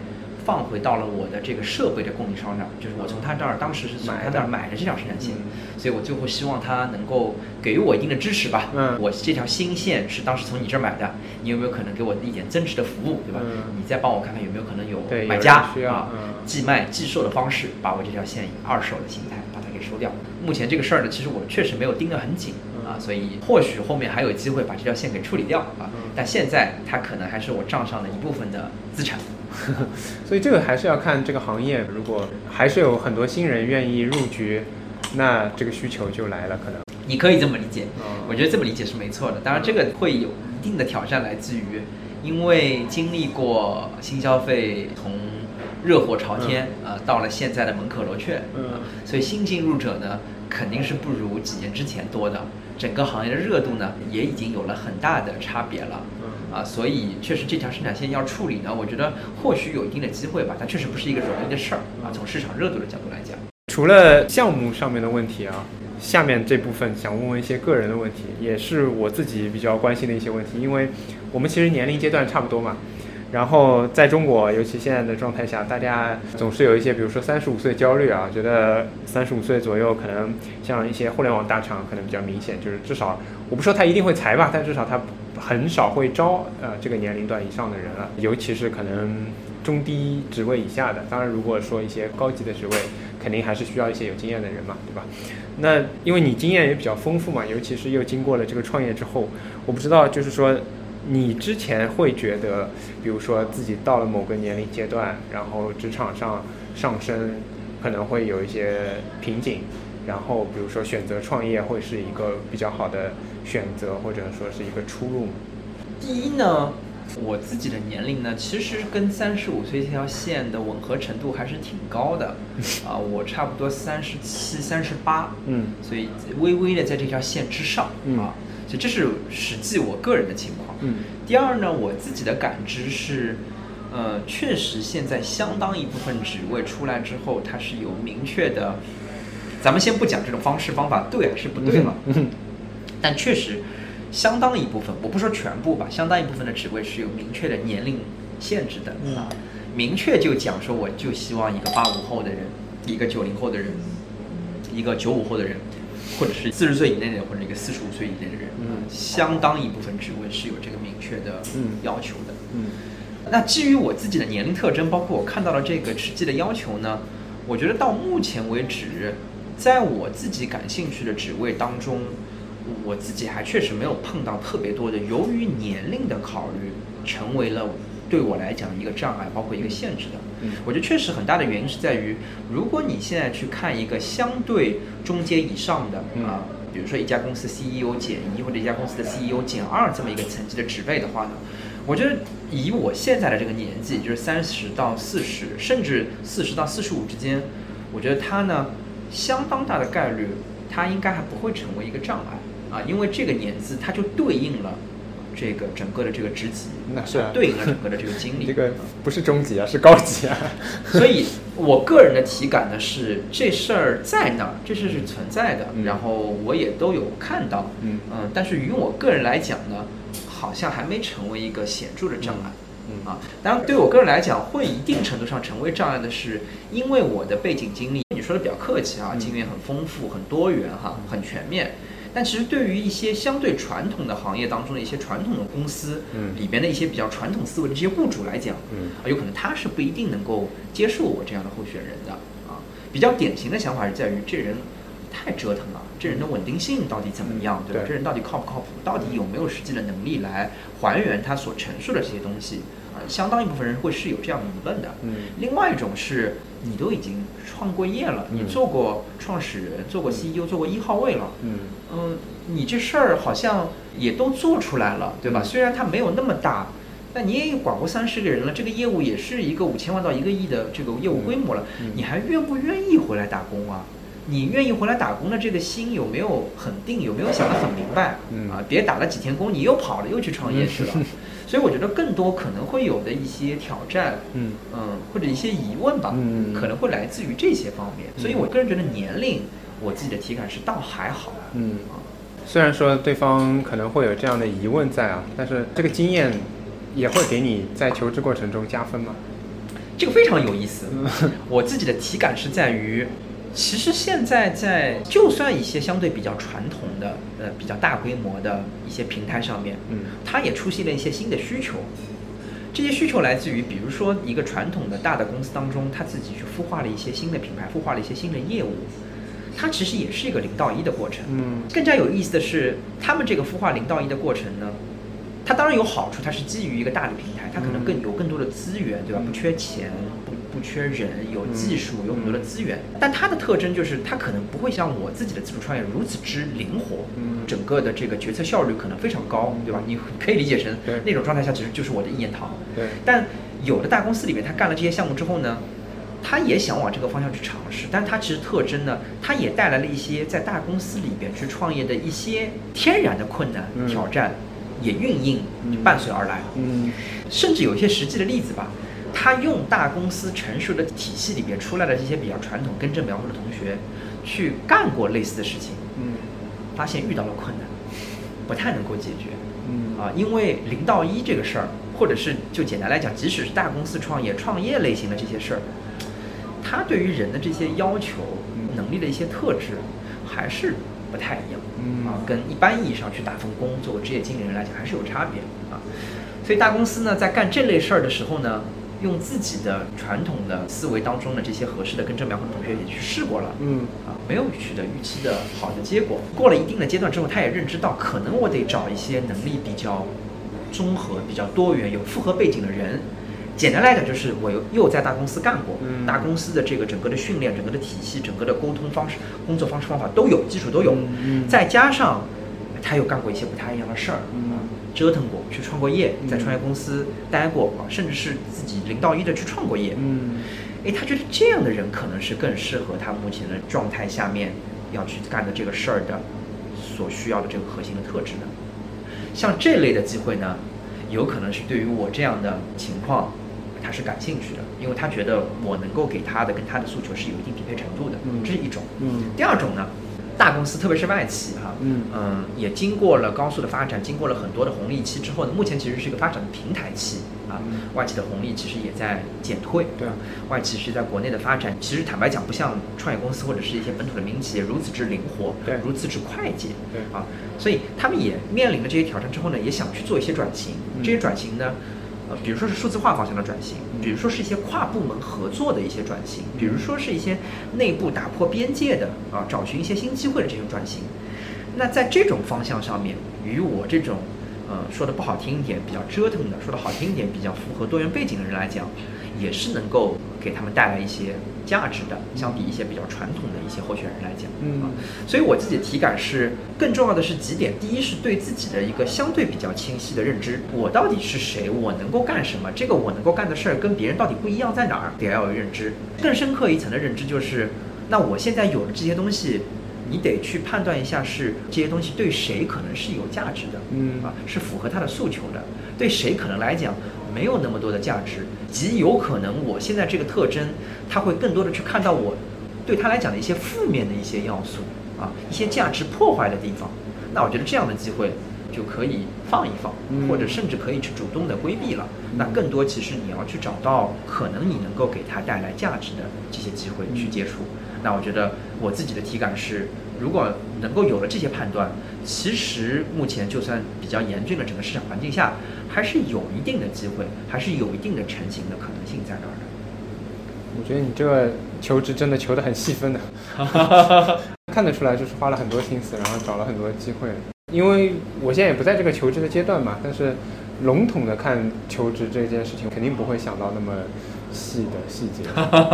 Speaker 3: 放回到了我的这个设备的供应商那儿，就是我从他这儿当时是从他那儿买的这条生产线，所以我最后希望他能够给予我一定的支持吧。
Speaker 2: 嗯
Speaker 3: 我这条新线是当时从你这儿买的，你有没有可能给我一点增值的服务，对吧？
Speaker 2: 嗯
Speaker 3: 你再帮我看看有没有可能有买家啊
Speaker 2: 嗯，
Speaker 3: 寄卖寄售的方式，把我这条线以二手的形态把它给收掉。目前这个事儿呢，其实我确实没有盯得很紧啊，所以或许后面还有机会把这条线给处理掉啊。但现在它可能还是我账上的一部分的资产。(laughs)
Speaker 2: 所以这个还是要看这个行业，如果还是有很多新人愿意入局，那这个需求就来了，可能。
Speaker 3: 你可以这么理解
Speaker 2: 哦，
Speaker 3: 我觉得这么理解是没错的。当然，这个会有一定的挑战，来自于因为经历过新消费从热火朝天啊、到了现在的门可罗雀，
Speaker 2: 嗯
Speaker 3: 啊所以新进入者呢肯定是不如几年之前多的。整个行业的热度呢也已经有了很大的差别了。啊，所以确实这条生产线要处理呢，我觉得或许有一定的机会吧，但确实不是一个容易的事儿啊。从市场热度的角度来讲。
Speaker 2: 除了项目上面的问题啊，下面这部分想问问一些个人的问题，也是我自己比较关心的一些问题，因为我们其实年龄阶段差不多嘛。然后在中国，尤其现在的状态下，大家总是有一些，比如说三十五岁焦虑啊，觉得三十五岁左右，可能像一些互联网大厂可能比较明显，就是至少我不说他一定会裁吧，但至少他很少会招呃这个年龄段以上的人了，尤其是可能中低职位以下的。当然，如果说一些高级的职位，肯定还是需要一些有经验的人嘛，对吧？那因为你经验也比较丰富嘛，尤其是又经过了这个创业之后，我不知道就是说。你之前会觉得，比如说自己到了某个年龄阶段，然后职场上上升可能会有一些瓶颈，然后比如说选择创业会是一个比较好的选择，或者说是一个出路吗？
Speaker 3: 第一呢，我自己的年龄呢，其实跟三十五岁这条线的吻合程度还是挺高的，(laughs) 啊，我差不多三十七、三十八，
Speaker 2: 嗯。
Speaker 3: 所以微微的在这条线之上，
Speaker 2: 嗯。
Speaker 3: 啊，所以这是实际我个人的情况。
Speaker 2: 嗯。
Speaker 3: 第二呢，我自己的感知是，呃，确实现在相当一部分职位出来之后，它是有明确的，咱们先不讲这种方式方法对还是不对嘛，
Speaker 2: 嗯
Speaker 3: 但确实相当一部分，我不说全部吧，相当一部分的职位是有明确的年龄限制的、
Speaker 2: 嗯。
Speaker 3: 啊，明确就讲说我就希望一个八五后的人，一个九零后的人，一个九五后的人，或者是四十岁以内的，或者一个四十五岁以内的人，
Speaker 2: 嗯。
Speaker 3: 相当一部分职位是有这个明确的
Speaker 2: 嗯。
Speaker 3: 要求的。
Speaker 2: 嗯。
Speaker 3: 那基于我自己的年龄特征，包括我看到了这个实际的要求呢，我觉得到目前为止，在我自己感兴趣的职位当中，我自己还确实没有碰到特别多的由于年龄的考虑，成为了对我来讲一个障碍，包括一个限制的。
Speaker 2: 嗯。
Speaker 3: 我觉得确实很大的原因是在于，如果你现在去看一个相对中阶以上的
Speaker 2: 嗯。
Speaker 3: 啊，比如说一家公司 CEO 减一或者一家公司的 CEO 减二这么一个层级的职位的话呢，我觉得以我现在的这个年纪，就是三十到四十，甚至四十到四十五之间，我觉得它呢，相当大的概率，它应该还不会成为一个障碍啊，因为这个年资它就对应了这个整个的这个职级，
Speaker 2: 那是啊
Speaker 3: 对应了整个的这个经 (laughs) 历。
Speaker 2: 这个不是中级啊，是高级啊。(laughs)
Speaker 3: 所以，我个人的体感呢是这事儿在那儿，这事是存在的，
Speaker 2: 嗯
Speaker 3: 然后我也都有看到，
Speaker 2: 嗯
Speaker 3: 但是于我个人来讲呢，好像还没成为一个显著的障碍。
Speaker 2: 嗯
Speaker 3: 啊，当然对我个人来讲，会一定程度上成为障碍的是，因为我的背景经历，你说的比较客气啊，
Speaker 2: 嗯
Speaker 3: 经验很丰富、很多元哈、很全面。但其实对于一些相对传统的行业当中的一些传统的公司，
Speaker 2: 嗯
Speaker 3: 里边的一些比较传统思维的这些雇主来讲，
Speaker 2: 嗯
Speaker 3: 啊，有可能他是不一定能够接受我这样的候选人的啊。比较典型的想法是在于这人太折腾了，这人的稳定性到底怎么样，对吧？
Speaker 2: 对
Speaker 3: 这人到底靠不靠谱？到底有没有实际的能力来还原他所陈述的这些东西？啊，相当一部分人会是有这样的疑问的。
Speaker 2: 嗯
Speaker 3: 另外一种是你都已经创过业了，你
Speaker 2: 嗯
Speaker 3: 做过创始人，做过 CEO，做过一号位了，
Speaker 2: 嗯
Speaker 3: 嗯，你这事儿好像也都做出来了，对吧？
Speaker 2: 嗯
Speaker 3: 虽然它没有那么大，但你也管过三十个人了，这个业务也是一个五千万到一个亿的这个业务规模了，
Speaker 2: 嗯
Speaker 3: 你还愿不愿意回来打工啊？你愿意回来打工的这个心有没有很定？有没有想得很明白？
Speaker 2: 嗯
Speaker 3: 啊，别打了几天工，你又跑了，又去创业去了。所以我觉得更多可能会有的一些挑战，
Speaker 2: 嗯
Speaker 3: 嗯，或者一些疑问吧，
Speaker 2: 嗯
Speaker 3: 可能会来自于这些方面。所以我个人觉得年龄，我自己的体感是倒还好，
Speaker 2: 嗯
Speaker 3: 啊，
Speaker 2: 虽然说对方可能会有这样的疑问在啊，但是这个经验也会给你在求职过程中加分吗？
Speaker 3: 这个非常有意思。我自己的体感是在于，其实现在在就算一些相对比较传统的、呃比较大规模的一些平台上面，
Speaker 2: 嗯
Speaker 3: 它也出现了一些新的需求。这些需求来自于，比如说一个传统的大的公司当中，它自己去孵化了一些新的品牌，孵化了一些新的业务，它其实也是一个零到一的过程。
Speaker 2: 嗯
Speaker 3: 更加有意思的是，他们这个孵化零到一的过程呢，它当然有好处，它是基于一个大的平台，它可能更有更多的资源，对吧？不缺钱，不不缺人，有技术，有很多的资源。但它的特征就是，它可能不会像我自己的自主创业如此之灵活，
Speaker 2: 嗯
Speaker 3: 整个的这个决策效率可能非常高，对吧？你可以理解成那种状态下，其实就是我的一言堂。
Speaker 2: 对
Speaker 3: 但有的大公司里面，他干了这些项目之后呢，他也想往这个方向去尝试，但他其实特征呢，他也带来了一些在大公司里边去创业的一些天然的困难、
Speaker 2: 嗯
Speaker 3: 挑战，也运应
Speaker 2: 嗯
Speaker 3: 伴随而来。
Speaker 2: 嗯
Speaker 3: 甚至有一些实际的例子吧，他用大公司成熟的体系里边出来的这些比较传统根正苗红的同学，去干过类似的事情，
Speaker 2: 嗯
Speaker 3: 发现遇到了困难，不太能够解决。
Speaker 2: 嗯
Speaker 3: 啊，因为零到一这个事儿，或者是就简单来讲，即使是大公司创业、创业类型的这些事儿，他对于人的这些要求、能力的一些特质，还是不太一样。
Speaker 2: 嗯
Speaker 3: 啊，跟一般意义上去打份工、做个职业经理人来讲，还是有差别啊。所以大公司呢，在干这类事儿的时候呢，用自己的传统的思维当中的这些合适的跟郑苗红同学也去试过了，
Speaker 2: 嗯。
Speaker 3: 啊，没有取得预期的好的结果。过了一定的阶段之后，他也认知到，可能我得找一些能力比较综合、比较多元、有复合背景的人。简单来讲，就是我又又在大公司干过，
Speaker 2: 嗯。
Speaker 3: 大公司的这个整个的训练、整个的体系、整个的沟通方式、工作方式方法都有，基础都有，
Speaker 2: 嗯嗯。
Speaker 3: 再加上他又干过一些不太一样的事儿，折腾过，去创过业，在
Speaker 2: 嗯
Speaker 3: 创业公司待过，啊，甚至是自己零到一的去创过业，
Speaker 2: 嗯。
Speaker 3: 诶，他觉得这样的人可能是更适合他目前的状态下面要去干的这个事儿的所需要的这个核心的特质的。像这类的机会呢，有可能是对于我这样的情况，他是感兴趣的，因为他觉得我能够给他的跟他的诉求是有一定匹配程度的，
Speaker 2: 嗯。
Speaker 3: 这是一种。
Speaker 2: 嗯。
Speaker 3: 第二种呢，大公司特别是外企哈，
Speaker 2: 嗯。
Speaker 3: 也经过了高速的发展，经过了很多的红利期之后呢，目前其实是一个发展的平台期啊
Speaker 2: 嗯，
Speaker 3: 外企的红利其实也在减退，
Speaker 2: 对啊。
Speaker 3: 外企是在国内的发展，其实坦白讲，不像创业公司或者是一些本土的民营企业如此之灵活，
Speaker 2: 对。
Speaker 3: 如此之快捷，
Speaker 2: 对。
Speaker 3: 啊，所以他们也面临了这些挑战之后呢，也想去做一些转型，
Speaker 2: 嗯。
Speaker 3: 这些转型呢。呃，比如说是数字化方向的转型，比如说是一些跨部门合作的一些转型，比如说是一些内部打破边界的啊，找寻一些新机会的这种转型。那在这种方向上面，与我这种呃说的不好听一点，比较折腾的；说的好听一点，比较符合多元背景的人来讲，也是能够给他们带来一些价值的。相比一些比较传统的一些候选人来讲，
Speaker 2: 嗯
Speaker 3: 啊，所以我自己的体感是，更重要的是几点：第一是对自己的一个相对比较清晰的认知，我到底是谁，我能够干什么，这个我能够干的事儿跟别人到底不一样在哪儿，得要有认知。更深刻一层的认知就是，那我现在有了这些东西。你得去判断一下，是这些东西对谁可能是有价值的，
Speaker 2: 嗯
Speaker 3: 啊，是符合他的诉求的；对谁可能来讲没有那么多的价值，极有可能我现在这个特征，他会更多的去看到我对他来讲的一些负面的一些要素啊，一些价值破坏的地方。那我觉得这样的机会就可以放一放，
Speaker 2: 嗯
Speaker 3: 或者甚至可以去主动的规避了。那更多其实你要去找到可能你能够给他带来价值的这些机会去接触。那我觉得我自己的体感是，如果能够有了这些判断，其实目前就算比较严峻的整个市场环境下，还是有一定的机会，还是有一定的成型的可能性在那儿的。
Speaker 2: 我觉得你这个求职真的求得很细分的，(laughs) 看得出来就是花了很多心思，然后找了很多机会。因为我现在也不在这个求职的阶段嘛，但是笼统的看求职这件事情，肯定不会想到那么细的细节。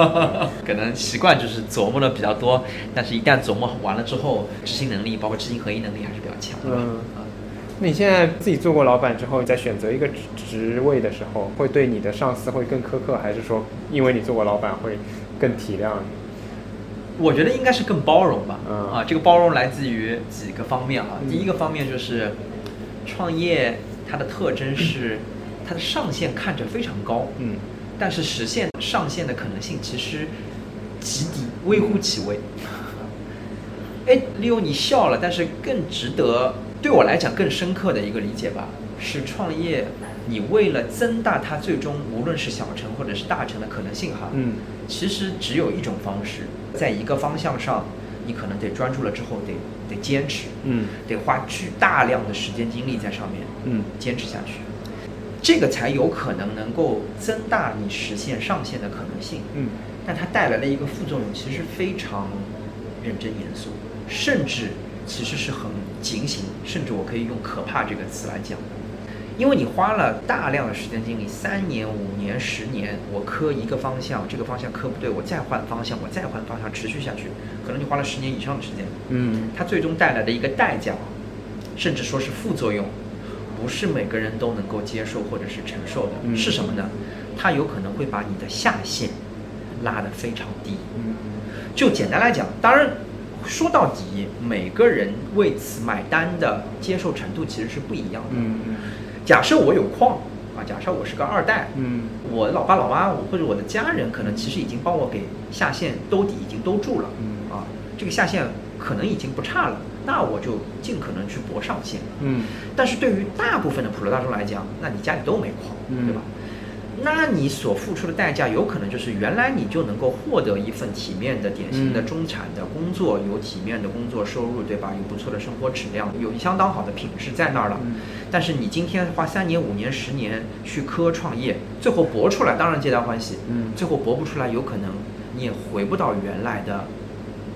Speaker 2: (laughs)
Speaker 3: 可能习惯就是琢磨的比较多，但是一旦琢磨完了之后，执行能力包括执行合一能力还是比较强的。
Speaker 2: 你现在自己做过老板之后，在选择一个职职位的时候，会对你的上司会更苛刻，还是说因为你做过老板会更体谅你？
Speaker 3: 我觉得应该是更包容吧。
Speaker 2: 嗯
Speaker 3: 啊，这个包容来自于几个方面啊。
Speaker 2: 嗯
Speaker 3: 第一个方面就是，创业它的特征是它的上限看着非常高，
Speaker 2: 嗯
Speaker 3: 但是实现上限的可能性其实极低，微乎其微。(laughs) 哎，利用你笑了，但是更值得对我来讲更深刻的一个理解吧，是创业，你为了增大它最终无论是小成或者是大成的可能性哈，
Speaker 2: 嗯。
Speaker 3: 其实只有一种方式，在一个方向上，你可能得专注了之后得得坚持，
Speaker 2: 嗯。
Speaker 3: 得花巨大量的时间精力在上面，
Speaker 2: 嗯。
Speaker 3: 坚持下去，这个才有可能能够增大你实现上限的可能性。
Speaker 2: 嗯。
Speaker 3: 但它带来的一个副作用其实非常认真严肃，甚至其实是很警醒，甚至我可以用可怕这个词来讲。因为你花了大量的时间精力，三年、五年、十年，我磕一个方向，这个方向磕不对，我再换方向，我再换方向，持续下去，可能你花了十年以上的时间。
Speaker 2: 嗯
Speaker 3: 它最终带来的一个代价，甚至说是副作用，不是每个人都能够接受或者是承受的。
Speaker 2: 嗯
Speaker 3: 是什么呢？它有可能会把你的下限拉得非常低。
Speaker 2: 嗯
Speaker 3: 就简单来讲，当然说到底，每个人为此买单的接受程度其实是不一样的。
Speaker 2: 嗯
Speaker 3: 假设我有矿啊，假设我是个二代，
Speaker 2: 嗯
Speaker 3: 我老爸老妈或者我的家人可能其实已经帮我给下线兜底已经兜住了，
Speaker 2: 嗯
Speaker 3: 啊，这个下线可能已经不差了，那我就尽可能去搏上限。
Speaker 2: 嗯
Speaker 3: 但是对于大部分的普罗大众来讲，那你家里都没矿，
Speaker 2: 嗯
Speaker 3: 对吧？那你所付出的代价，有可能就是原来你就能够获得一份体面的、典型的
Speaker 2: 嗯
Speaker 3: 中产的工作，有体面的工作收入，对吧？有不错的生活质量，有相当好的品质在那儿了。
Speaker 2: 嗯
Speaker 3: 但是你今天花三年、五年、十年去科创业，最后搏出来，当然皆大欢喜。
Speaker 2: 嗯
Speaker 3: 最后搏不出来，有可能你也回不到原来的，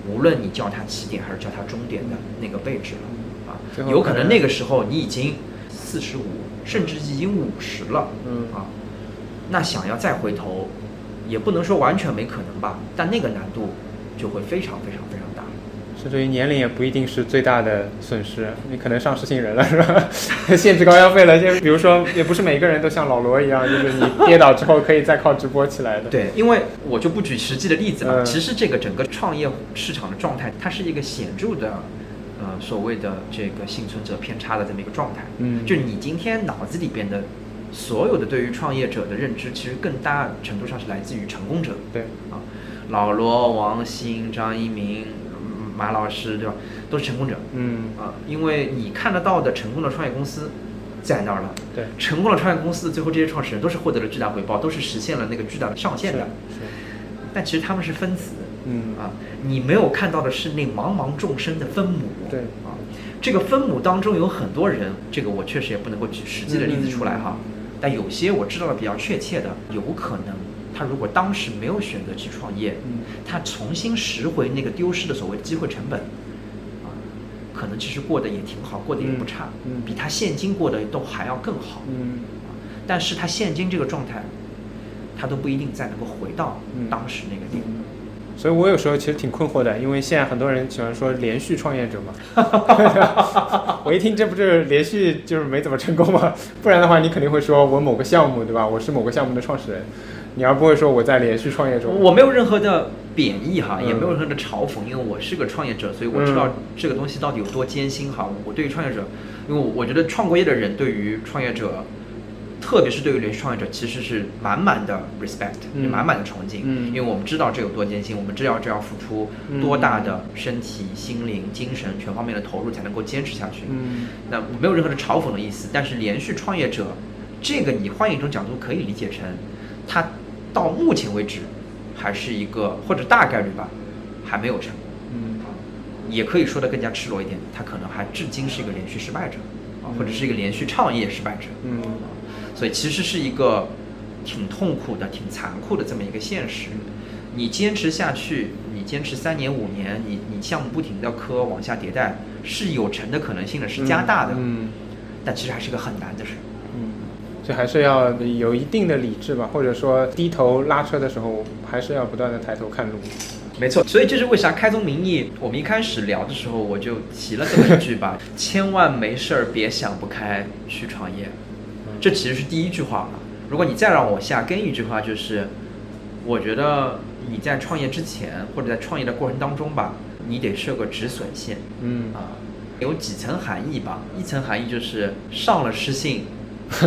Speaker 3: 无论你叫它起点还是叫它终点的那个位置了啊有可能那个时候你已经四十五，甚至已经五十了。
Speaker 2: 嗯
Speaker 3: 啊，那想要再回头，也不能说完全没可能吧，但那个难度就会非常非常非常大。
Speaker 2: 甚至于年龄也不一定是最大的损失，你可能上失信人了，是吧？(laughs) 限制高消费了，就比如说，也不是每个人都像老罗一样，就是你跌倒之后可以再靠直播起来的。，
Speaker 3: 对，因为我就不举实际的例子了。
Speaker 2: 嗯
Speaker 3: 其实这个整个创业市场的状态，它是一个显著的，呃，所谓的这个幸存者偏差的这么一个状态。
Speaker 2: 嗯
Speaker 3: 就你今天脑子里边的所有的对于创业者的认知，其实更大程度上是来自于成功者。
Speaker 2: 对，
Speaker 3: 啊，老罗、王兴、张一鸣、嗯马老师，对吧？都是成功者。
Speaker 2: 嗯，
Speaker 3: 啊，因为你看得到的成功的创业公司在那儿了。
Speaker 2: 对，
Speaker 3: 成功的创业公司最后这些创始人都是获得了巨大回报，都是实现了那个巨大的上限的。
Speaker 2: 是，
Speaker 3: 但其实他们是分子
Speaker 2: 嗯
Speaker 3: 啊，你没有看到的是那茫茫众生的分母。
Speaker 2: 对
Speaker 3: 啊，这个分母当中有很多人，这个我确实也不能够举实际的例子出来哈。但有些我知道的比较确切的，有可能他如果当时没有选择去创业，
Speaker 2: 嗯
Speaker 3: 他重新拾回那个丢失的所谓机会成本，啊，可能其实过得也挺好，过得也不差，
Speaker 2: 嗯嗯
Speaker 3: 比他现今过得都还要更好。
Speaker 2: 嗯
Speaker 3: 但是他现今这个状态，他都不一定再能够回到
Speaker 2: 嗯
Speaker 3: 当时那个点。
Speaker 2: 所以我有时候其实挺困惑的，因为现在很多人喜欢说连续创业者嘛，(laughs) 我一听这不是连续就是没怎么成功吗？不然的话你肯定会说我某个项目对吧？我是某个项目的创始人，你而不会说我在连续创业中。
Speaker 3: 我没有任何的贬义哈，
Speaker 2: 嗯
Speaker 3: 也没有任何的嘲讽，因为我是个创业者，所以我知道
Speaker 2: 嗯
Speaker 3: 这个东西到底有多艰辛哈。我对于创业者，因为我觉得创过业的人对于创业者，特别是对于连续创业者，其实是满满的 respect，
Speaker 2: 嗯
Speaker 3: 满满的崇敬，
Speaker 2: 嗯。
Speaker 3: 因为我们知道这有多艰辛，我们知道这要付出多大的身体、心灵、精神全方面的投入才能够坚持下去。
Speaker 2: 嗯。
Speaker 3: 那没有任何的嘲讽的意思，但是连续创业者，这个你换一种角度可以理解成，他到目前为止还是一个或者大概率吧，还没有成。功。
Speaker 2: 嗯。
Speaker 3: 也可以说的更加赤裸一点，他可能还至今是一个连续失败者，啊，或者是一个连续创业失败者。
Speaker 2: 嗯
Speaker 3: 所以其实是一个挺痛苦的、挺残酷的这么一个现实。你坚持下去，你坚持三年五年，你你项目不停的磕往下迭代，是有成的可能性的，是加大的。
Speaker 2: 嗯
Speaker 3: 但其实还是个很难的事。
Speaker 2: 嗯，所以还是要有一定的理智吧，或者说低头拉车的时候，还是要不断的抬头看路。
Speaker 3: 没错，所以这是为啥开宗明义，我们一开始聊的时候我就提了这么一句吧，(laughs) 千万没事儿别想不开去创业，这其实是第一句话了。如果你再让我下跟一句话，就是我觉得你在创业之前或者在创业的过程当中吧，你得设个止损线
Speaker 2: 嗯
Speaker 3: 啊，有几层含义吧。一层含义就是上了失信，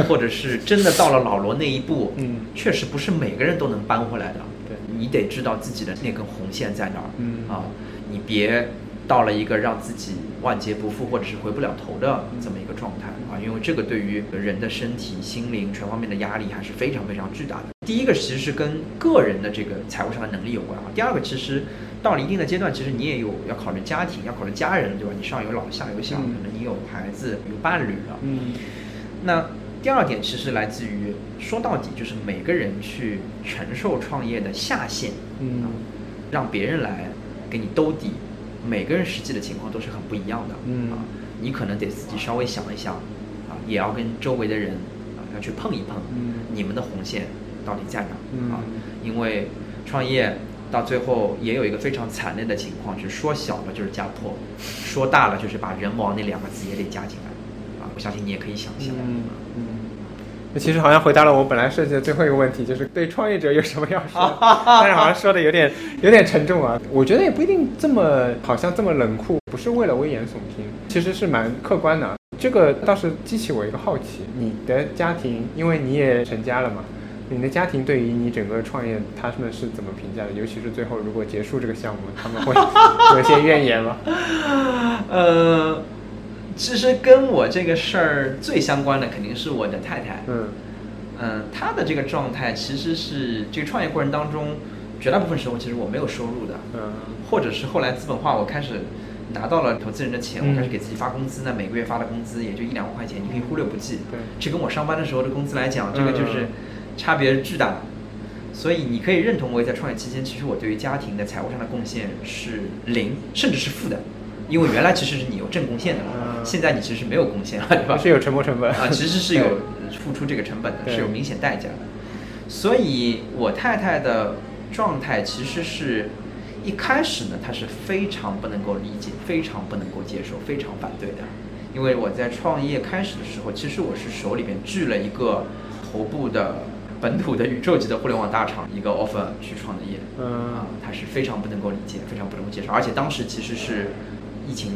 Speaker 3: 或者是真的到了老罗那一步，(laughs)
Speaker 2: 嗯
Speaker 3: 确实不是每个人都能扳回来的。
Speaker 2: 对
Speaker 3: 你得知道自己的那根红线在哪儿。
Speaker 2: 嗯
Speaker 3: 啊，你别到了一个让自己万劫不复或者是回不了头的这么一个状态啊，因为这个对于人的身体、心灵全方面的压力还是非常非常巨大的。第一个其实是跟个人的这个财务上的能力有关啊，第二个其实到了一定的阶段，其实你也有要考虑家庭，要考虑家人，对吧？你上有老下有小，
Speaker 2: 嗯
Speaker 3: 可能你有孩子有伴侣了，
Speaker 2: 嗯
Speaker 3: 那第二点其实来自于说到底就是每个人去承受创业的下限，
Speaker 2: 嗯
Speaker 3: 啊，让别人来给你兜底，每个人实际的情况都是很不一样的，
Speaker 2: 嗯
Speaker 3: 啊，你可能得自己稍微想一想，啊，也要跟周围的人啊要去碰一碰，
Speaker 2: 嗯
Speaker 3: 你们的红线到底在哪啊？因为创业到最后也有一个非常惨烈的情况，就是说小了就是家破，说大了就是把人亡那两个字也得加进来，啊，我相信你也可以想象。
Speaker 2: 嗯嗯。那其实好像回答了我本来设计的最后一个问题，就是对创业者有什么要说，(laughs) 但是好像说的有点有点沉重啊。我觉得也不一定这么好像这么冷酷，不是为了危言耸听，其实是蛮客观的。这个倒是激起我一个好奇，你的家庭，因为你也成家了嘛，你的家庭对于你整个创业，他们是怎么评价的？尤其是最后如果结束这个项目，他们会 (laughs) 有些怨言吗？(laughs)
Speaker 3: 呃，其实跟我这个事儿最相关的肯定是我的太太。
Speaker 2: 嗯
Speaker 3: 嗯，她的这个状态其实是这个创业过程当中，绝大部分时候其实我没有收入的，
Speaker 2: 嗯
Speaker 3: 或者是后来资本化我开始拿到了投资人的钱，
Speaker 2: 嗯
Speaker 3: 我开始给自己发工资那，每个月发的工资也就一两万块钱，你可以忽略不计。
Speaker 2: 对
Speaker 3: 这跟我上班的时候的工资来讲，这个就是
Speaker 2: 嗯
Speaker 3: 差别巨大。所以你可以认同我在创业期间，其实我对于家庭的财务上的贡献是零，甚至是负的。因为原来其实是你有正贡献的现在你其实没有贡献了，(laughs) 对吧？
Speaker 2: 是有沉没成本
Speaker 3: 啊，其实是有付出这个成本的，是有明显代价的。所以我太太的状态其实是一开始呢，她是非常不能够理解、非常不能够接受、非常反对的。因为我在创业开始的时候，其实我是手里边聚了一个头部的本土的宇宙级的互联网大厂一个 offer 去创的业，
Speaker 2: 嗯
Speaker 3: 啊，他是非常不能够理解、非常不能够接受，而且当时其实是疫情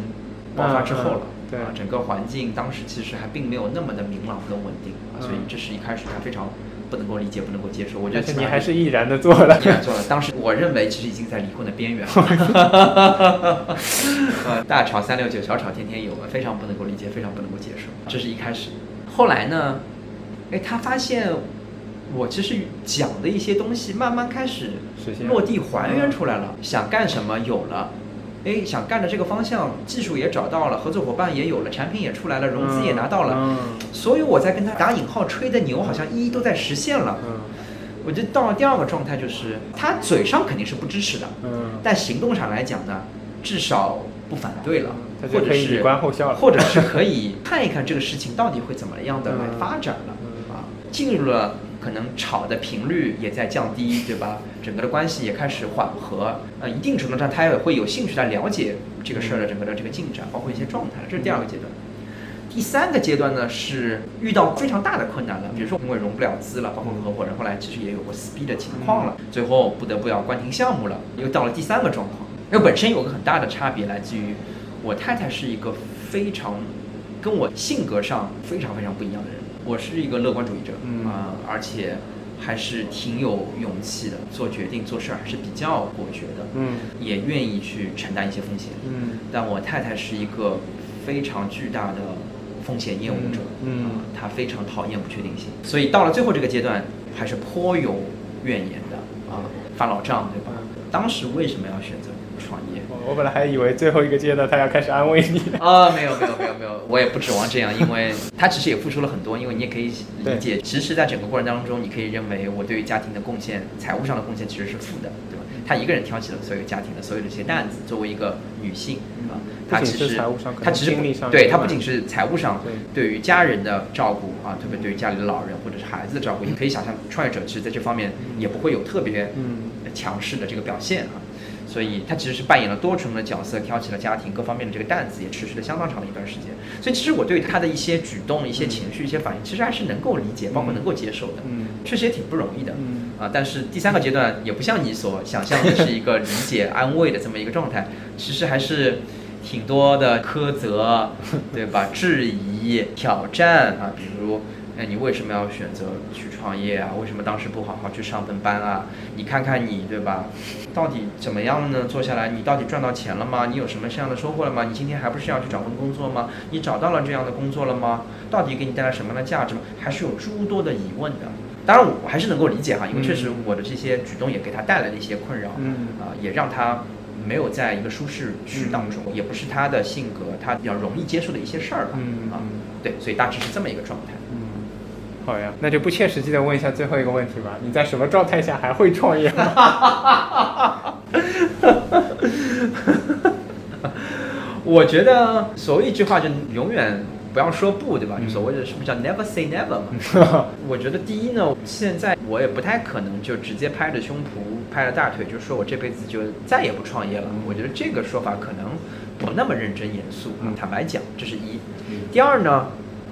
Speaker 3: 爆发之后了，
Speaker 2: 嗯嗯对
Speaker 3: 啊，整个环境当时其实还并没有那么的明朗跟稳定啊，所以
Speaker 2: 嗯
Speaker 3: 这是一开始他非常不能够理解、不能够接受。我觉得
Speaker 2: 你还是毅然的做了
Speaker 3: 毅。然做了。当时我认为其实已经在离婚的边缘了，(laughs) (laughs) 呃，大吵三六九，小吵天天有，非常不能够理解，非常不能够接受。这是一开始。后来呢，哎，他发现我其实讲的一些东西慢慢开始落地还原出来了，想干什么有了。哎，想干的这个方向，技术也找到了，合作伙伴也有了，产品也出来了，融资也拿到了，
Speaker 2: 嗯
Speaker 3: 所以我在跟他打引号吹的牛，好像一一都在实现了。
Speaker 2: 嗯。
Speaker 3: 我觉得到了第二个状态，就是他嘴上肯定是不支持的，
Speaker 2: 嗯，
Speaker 3: 但行动上来讲呢，至少不反对了，或者是
Speaker 2: 可以以观后效了
Speaker 3: 或者是可以 (laughs) 看一看这个事情到底会怎么样的来
Speaker 2: 嗯
Speaker 3: 发展了、
Speaker 2: 嗯。
Speaker 3: 啊，进入了可能吵的频率也在降低，对吧？整个的关系也开始缓和，呃，一定程度上他也会有兴趣来了解这个事儿的整个的这个进展，包括一些状态，这是第二个阶段。第三个阶段呢是遇到非常大的困难了，比如说因为融不了资了，包括合伙人后来其实也有过撕逼的情况了，最后不得不要关停项目了，又到了第三个状况。因为本身有个很大的差别来自于我太太是一个非常跟我性格上非常非常不一样的人，我是一个乐观主义者，
Speaker 2: 嗯
Speaker 3: 啊、而且还是挺有勇气的，做决定做事儿还是比较果决的，
Speaker 2: 嗯
Speaker 3: 也愿意去承担一些风险，
Speaker 2: 嗯
Speaker 3: 但我太太是一个非常巨大的风险厌恶者，
Speaker 2: 嗯
Speaker 3: 她非常讨厌不确定性，所以到了最后这个阶段，还是颇有怨言的啊，发老账，对吧？当时为什么要选择创业？
Speaker 2: 我我本来还以为最后一个阶段他要开始安慰你。
Speaker 3: 啊，没有没有没有没有，我也不指望这样，因为他其实也付出了很多，因为你也可以理解，其实，在整个过程当中，你可以认为我对于家庭的贡献，财务上的贡献其实是负的，对吧？他一个人挑起了所有家庭的所有的这些担子，作为一个女性啊，她
Speaker 2: 不仅是
Speaker 3: 其实
Speaker 2: 财务上可能
Speaker 3: 她其实对
Speaker 2: 另外
Speaker 3: 她不仅是财务上
Speaker 2: 对
Speaker 3: 对于家人的照顾啊，特别对于家里的老人或者是孩子的照顾，你可以想象，创业者其实在这方面也不会有特别
Speaker 2: 嗯
Speaker 3: 强势的这个表现啊。所以他其实是扮演了多重的角色，挑起了家庭各方面的这个担子，也持续了相当长的一段时间。所以其实我对他的一些举动、一些情绪、一些反应，其实还是能够理解，包括能够接受的。
Speaker 2: 嗯
Speaker 3: 确实也挺不容易的。
Speaker 2: 嗯
Speaker 3: 啊，但是第三个阶段也不像你所想象的是一个理解、安慰的这么一个状态，(laughs) 其实还是挺多的苛责，对吧？质疑、挑战啊，比如。哎，你为什么要选择去创业啊？为什么当时不好好去上份班啊？你看看你，对吧？到底怎么样呢？做下来，你到底赚到钱了吗？你有什么这样的收获了吗？你今天还不是要去找份工作吗？你找到了这样的工作了吗？到底给你带来什么样的价值吗？还是有诸多的疑问的。当然，我还是能够理解哈，因为确实我的这些举动也给他带来了一些困扰，
Speaker 2: 嗯
Speaker 3: 啊、也让他没有在一个舒适区当中，也不是他的性格，他比较容易接受的一些事儿吧，啊
Speaker 2: 嗯啊，
Speaker 3: 对，所以大致是这么一个状态。
Speaker 2: 嗯，好呀，那就不切实际的问一下最后一个问题吧，你在什么状态下还会创业吗？(laughs)
Speaker 3: 我觉得所谓一句话就永远不要说不，对吧？就所谓的什么叫 never say never 嘛。(laughs) 我觉得第一呢，现在我也不太可能就直接拍着胸脯、拍着大腿就说我这辈子就再也不创业了。我觉得这个说法可能不那么认真严肃啊。坦白讲，这是一。第二呢，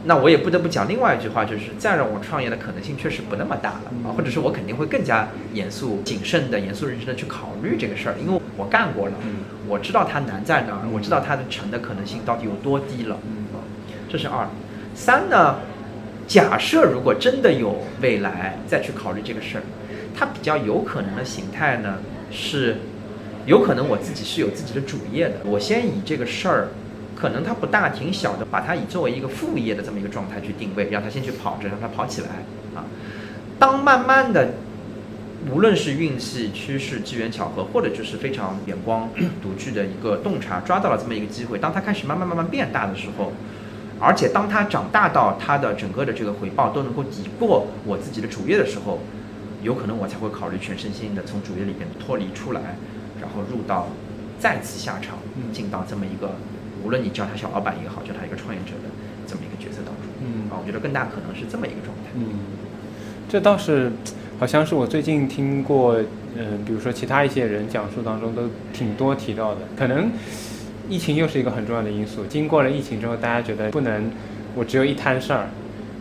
Speaker 3: 那我也不得不讲另外一句话，就是再让我创业的可能性确实不那么大了啊，或者是我肯定会更加严肃、谨慎的、严肃认真的去考虑这个事儿，因为我干过了，我知道它难在哪儿，我知道它的成的可能性到底有多低了。这是二。三呢，假设如果真的有未来再去考虑这个事儿，它比较有可能的形态呢是，有可能我自己是有自己的主业的，我先以这个事儿。可能它不大挺小的，把它以作为一个副业的这么一个状态去定位，让它先去跑着，让它跑起来啊。当慢慢的无论是运气、趋势、机缘巧合，或者就是非常眼光独具的一个洞察，抓到了这么一个机会。当它开始慢慢慢慢变大的时候，而且当它长大到它的整个的这个回报都能够抵过我自己的主业的时候，有可能我才会考虑全身心的从主业里边脱离出来，然后入到再次下场，进到这么一个，无论你叫他小老板也好，叫他一个创业者的这么一个角色当中。
Speaker 2: 嗯
Speaker 3: 啊，我觉得更大可能是这么一个状态。
Speaker 2: 嗯，这倒是，好像是我最近听过，嗯、比如说其他一些人讲述当中都挺多提到的。可能疫情又是一个很重要的因素。经过了疫情之后，大家觉得不能，我只有一摊事儿，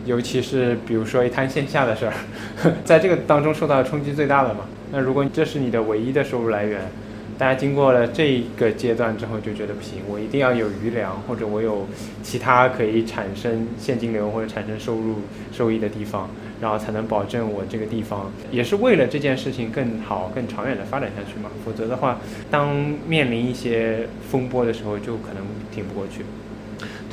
Speaker 2: 尤其是比如说一摊线下的事儿，(laughs) 在这个当中受到的冲击最大的嘛。那如果这是你的唯一的收入来源，大家经过了这个阶段之后，就觉得不行，我一定要有余粮，或者我有其他可以产生现金流或者产生收入收益的地方，然后才能保证我这个地方也是为了这件事情更好、更长远的发展下去嘛。否则的话，当面临一些风波的时候，就可能挺不过去。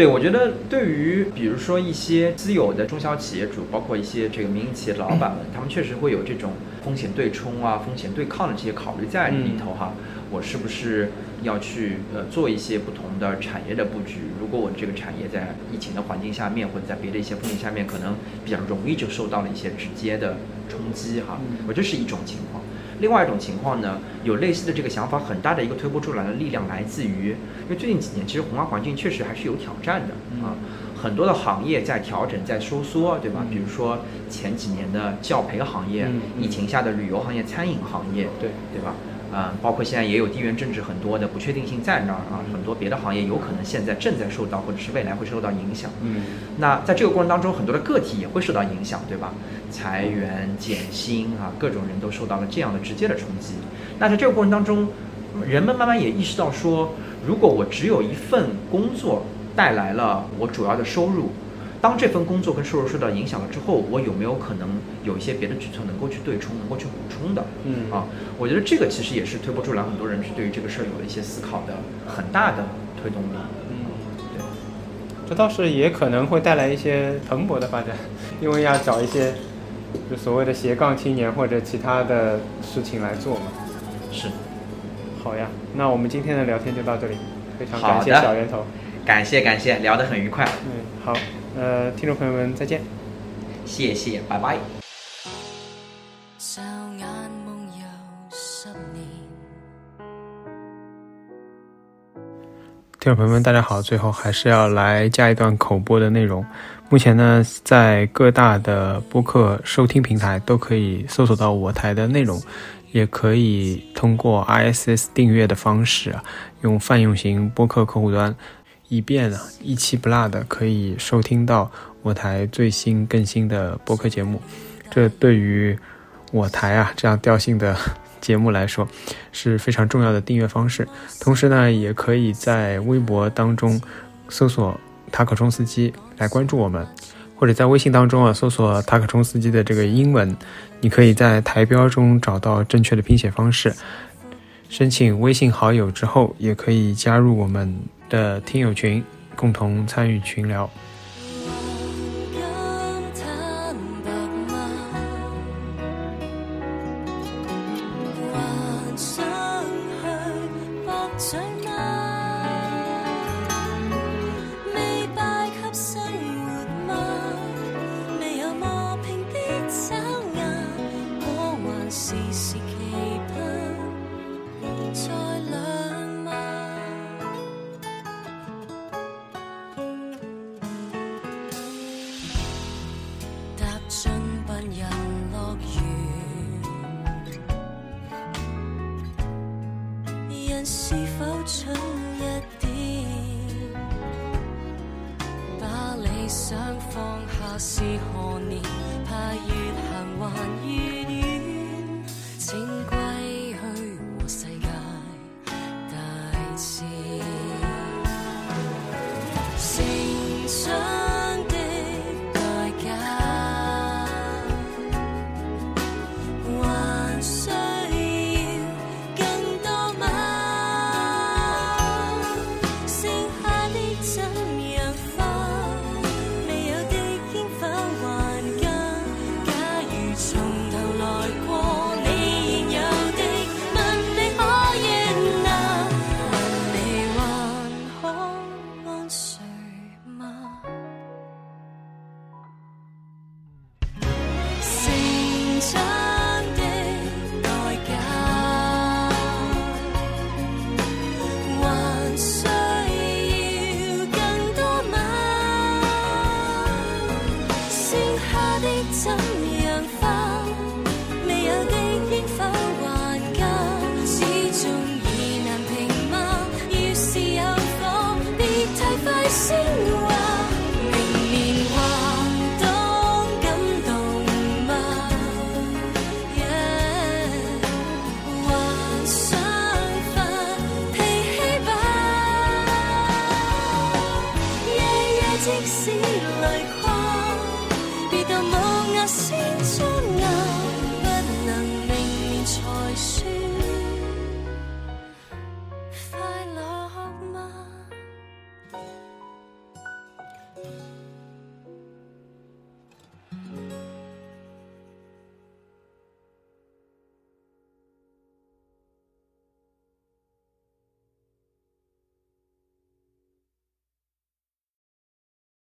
Speaker 3: 对，我觉得对于比如说一些私有的中小企业主，包括一些这个民营企业的老板们，他们确实会有这种风险对冲啊、风险对抗的这些考虑在里头哈。我是不是要去呃做一些不同的产业的布局？如果我这个产业在疫情的环境下面，或者在别的一些风险下面，可能比较容易就受到了一些直接的冲击哈。我这是一种情况。另外一种情况呢，有类似的这个想法，很大的一个推波助澜的力量来自于，因为最近几年其实宏观环境确实还是有挑战的啊，很多的行业在调整、在收缩，对吧？比如说前几年的教培行业，疫情下的旅游行业、餐饮行业，
Speaker 2: 对
Speaker 3: 对吧？啊、包括现在也有地缘政治很多的不确定性在那儿啊，很多别的行业有可能现在正在受到，或者是未来会受到影响。
Speaker 2: 嗯
Speaker 3: 那在这个过程当中，很多的个体也会受到影响，对吧？裁员、减薪啊，各种人都受到了这样的直接的冲击。那在这个过程当中，人们慢慢也意识到说，如果我只有一份工作带来了我主要的收入，当这份工作跟收入受到影响了之后，我有没有可能有一些别的举措能够去对冲，能够去补充的？
Speaker 2: 嗯
Speaker 3: 啊，我觉得这个其实也是推波助澜，很多人去对于这个事儿有了一些思考的很大的推动力。
Speaker 2: 嗯，
Speaker 3: 对。
Speaker 2: 这倒是也可能会带来一些蓬勃的发展，(laughs) 因为要找一些就所谓的斜杠青年或者其他的事情来做嘛。
Speaker 3: 是，
Speaker 2: 好呀，那我们今天的聊天就到这里，非常感谢小源头。
Speaker 3: 感谢感谢，聊得很愉快，
Speaker 2: 嗯，好，呃，听众朋友们再见。
Speaker 3: 谢谢，拜拜。
Speaker 1: 驟眼夢遊十年。
Speaker 2: 听众朋友们，大家好！最后还是要来加一段口播的内容。目前呢，在各大的播客收听平台都可以搜索到我台的内容，也可以通过 ISS 订阅的方式啊，用泛用型播客客户端，以便啊一期不落的可以收听到我台最新更新的播客节目。这对于我台啊这样调性的节目来说，是非常重要的订阅方式。同时呢，也可以在微博当中搜索“塔可冲司机”来关注我们，或者在微信当中啊搜索“塔可冲司机”的这个英文，你可以在台标中找到正确的拼写方式。申请微信好友之后，也可以加入我们的听友群，共同参与群聊。
Speaker 1: 成